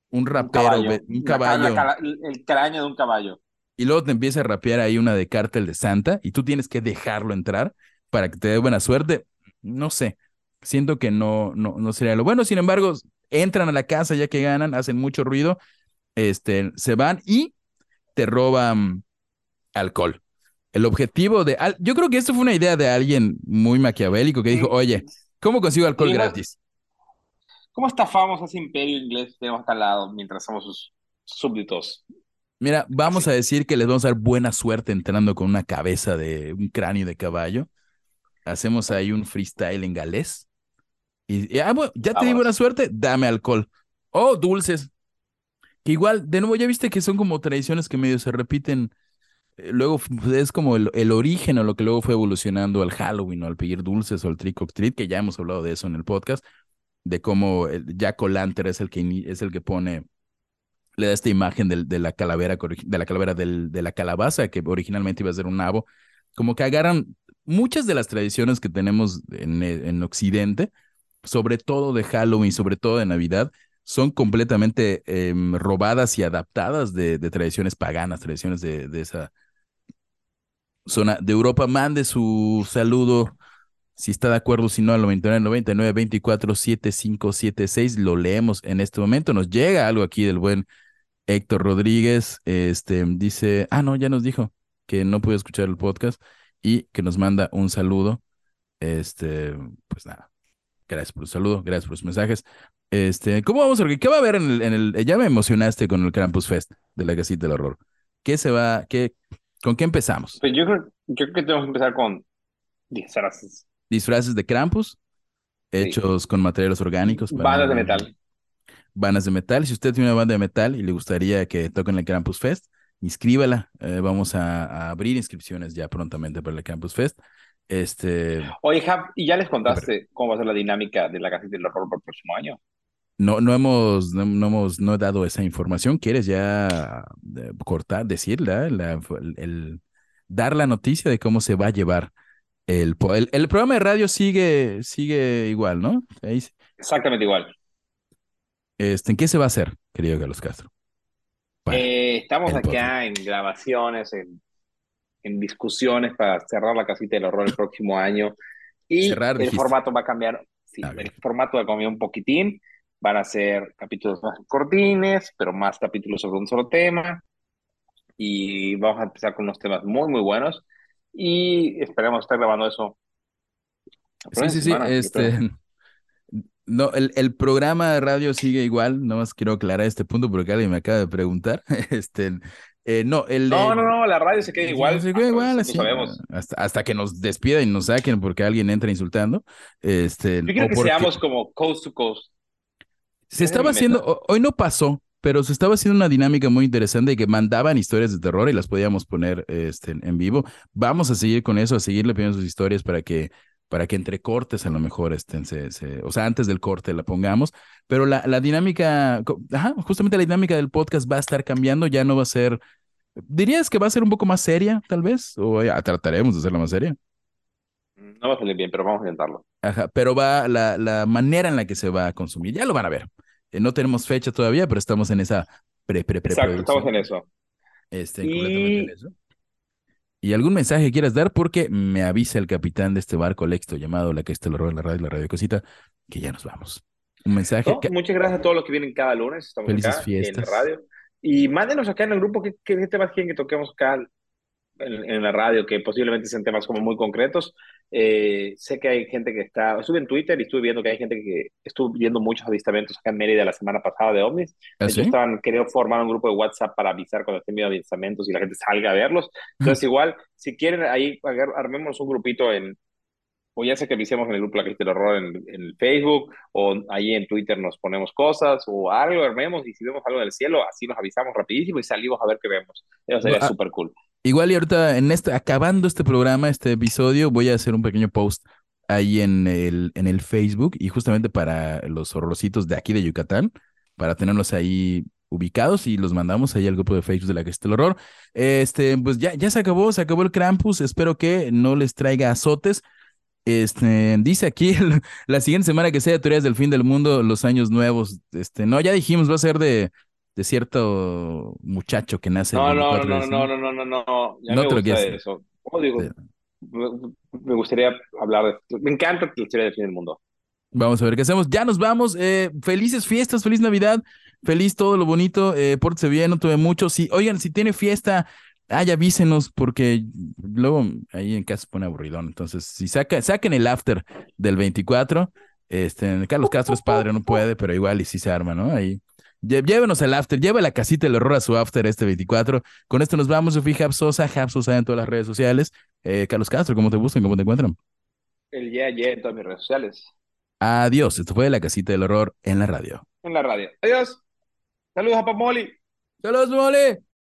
un rapero, un caballo, el cráneo de un caballo. Y luego te empieza a rapear ahí una de cártel de Santa y tú tienes que dejarlo entrar para que te dé buena suerte. No sé, siento que no, no, no sería lo bueno. Sin embargo, entran a la casa ya que ganan, hacen mucho ruido, este, se van y te roban alcohol. El objetivo de... Yo creo que esto fue una idea de alguien muy maquiavélico que dijo, oye, ¿cómo consigo alcohol gratis? ¿Cómo estafamos a ese imperio inglés que tenemos al lado mientras somos sus súbditos? Mira, vamos a decir que les vamos a dar buena suerte entrando con una cabeza de un cráneo de caballo. Hacemos ahí un freestyle en galés. Y, ah, ya te di buena suerte, dame alcohol. O dulces, que igual, de nuevo, ya viste que son como tradiciones que medio se repiten. Eh, luego pues, es como el, origen o lo que luego fue evolucionando al Halloween o al pedir dulces o al trick or treat, que ya hemos hablado de eso en el podcast, de cómo Jack O'Lantern es el que es el que pone, le da esta imagen de la calavera, de la calavera de la calabaza, que originalmente iba a ser un nabo. Como que agarran muchas de las tradiciones que tenemos en, en Occidente sobre todo de Halloween, sobre todo de Navidad, son completamente em, robadas y adaptadas de, tradiciones paganas, tradiciones de, esa zona de Europa. Mande su saludo, si está de acuerdo, si no, al 99 99 24 7576. Lo leemos en este momento. Nos llega algo aquí del buen Héctor Rodríguez. Este dice, ah, no, ya nos dijo que no puede escuchar el podcast y que nos manda un saludo. Este, pues nada, gracias por el saludo, gracias por los mensajes. Este, ¿cómo vamos a ver? ¿Qué va a haber en el, en el, ya me emocionaste con el Krampus Fest de la casita del horror? ¿Qué se va, qué, con qué empezamos? Pues yo creo, yo creo que tenemos que empezar con disfraces. Disfraces de Krampus, hechos con materiales orgánicos. Bandas de metal. Bandas de metal. Si usted tiene una banda de metal y le gustaría que toquen el Krampus Fest, inscríbala. Eh, vamos a, abrir inscripciones ya prontamente para el Campus Fest. Este... Oye, Jav, ¿y ya les contaste cómo va a ser la dinámica de la casita del horror para el próximo año? No, no hemos, no, hemos, no he dado esa información. ¿Quieres ya eh, cortar, decirla, el, dar la noticia de cómo se va a llevar el, el, programa de radio sigue, sigue igual, ¿no? Exactamente igual. Este, ¿En qué se va a hacer, querido Carlos Castro? Eh, estamos acá en grabaciones, en, en, discusiones para cerrar la casita del horror el próximo año. Y el formato va a cambiar. Sí, ah, el formato va a cambiar un poquitín. Van a ser capítulos más cortines, pero más capítulos sobre un solo tema. Y vamos a empezar con unos temas muy, muy buenos. Y esperemos estar grabando eso. Sí, sí, sí. Este, [LAUGHS] no, el, el, programa de radio sigue igual, no más quiero aclarar este punto porque alguien me acaba de preguntar. [LAUGHS] Este, eh, no, el, no, no, no, la radio se queda igual. Se queda igual, así. Sabemos. Hasta, hasta, que nos despidan y nos saquen porque alguien entra insultando. Este, Yo que seamos como coast to coast. Se estaba haciendo, hoy no pasó, pero se estaba haciendo una dinámica muy interesante de que mandaban historias de terror y las podíamos poner este, en vivo. Vamos a seguir con eso, a seguirle pidiendo sus historias para que para que entre cortes a lo mejor estén, se, o sea, antes del corte la pongamos, pero la, la dinámica, ajá, justamente la dinámica del podcast va a estar cambiando, ya no va a ser, dirías que va a ser un poco más seria, tal vez, o ya trataremos de hacerla más seria. No va a salir bien, pero vamos a intentarlo. Ajá, pero va la, la manera en la que se va a consumir, ya lo van a ver. Eh, no tenemos fecha todavía, pero estamos en esa pre, pre, pre Exacto, estamos en eso. Este, completamente en eso. ¿Y algún mensaje quieras dar? Porque me avisa el capitán de este barco Lexto llamado La que está en la radio, la radio cosita, que ya nos vamos. Un mensaje. Muchas gracias a todos los que vienen cada lunes. Estamos Felices fiestas. en la radio. Y mándenos acá en el grupo qué, qué temas quieren que toquemos acá en, la radio, que posiblemente sean temas como muy concretos. Eh, sé que hay gente que está, estuve en Twitter y estuve viendo que hay gente que estuvo viendo muchos avistamientos acá en Mérida la semana pasada de ovnis. ¿Ah, estaban, queriendo formar un grupo de WhatsApp para avisar cuando estén viendo avistamientos y la gente salga a verlos. Entonces, igual, si quieren, ahí armemos un grupito en, o ya sea que avisemos en el grupo La Crista del Horror en, en, Facebook, o ahí en Twitter nos ponemos cosas, o algo armemos, y si vemos algo del cielo, así nos avisamos rapidísimo y salimos a ver qué vemos. Eso sería ah, súper cool. Igual y ahorita, en este, acabando este programa, este episodio, voy a hacer un pequeño post ahí en el, en el Facebook y justamente para los horrorcitos de aquí de Yucatán, para tenerlos ahí ubicados y los mandamos ahí al grupo de Facebook de la que está el horror. Este, pues ya, ya se acabó, se acabó el Krampus. Espero que no les traiga azotes. Este, dice aquí [LAUGHS] la siguiente semana que sea teorías del fin del mundo, los años nuevos. Este, no, ya dijimos, va a ser de de cierto muchacho que nace no, no, no, no, no, no, no, no, no, ya no me gusta eso. digo? Me, gustaría hablar de Me encanta la historia del fin del mundo. Vamos a ver qué hacemos. Ya nos vamos. Eh, felices fiestas, feliz Navidad, feliz todo lo bonito. Eh, pórtese bien, no tuve mucho. Si, oigan, si tiene fiesta, ay, avísenos, porque luego ahí en casa se pone aburridón. Entonces, si saca, saquen el after del 24. Este, Carlos Castro es padre, no puede, pero igual y si se arma, ¿no? Ahí Llévenos al after, lleva la casita del horror a su after este 24. Con esto nos vamos. Yo fui Sosa, Sosa en todas las redes sociales. Eh, Carlos Castro, ¿cómo te buscan? ¿Cómo te encuentran? El ya, yeah, en todas mis redes sociales. Adiós. Esto fue la casita del horror en la radio. En la radio. Adiós. Saludos a Pamoli. Saludos, Moli.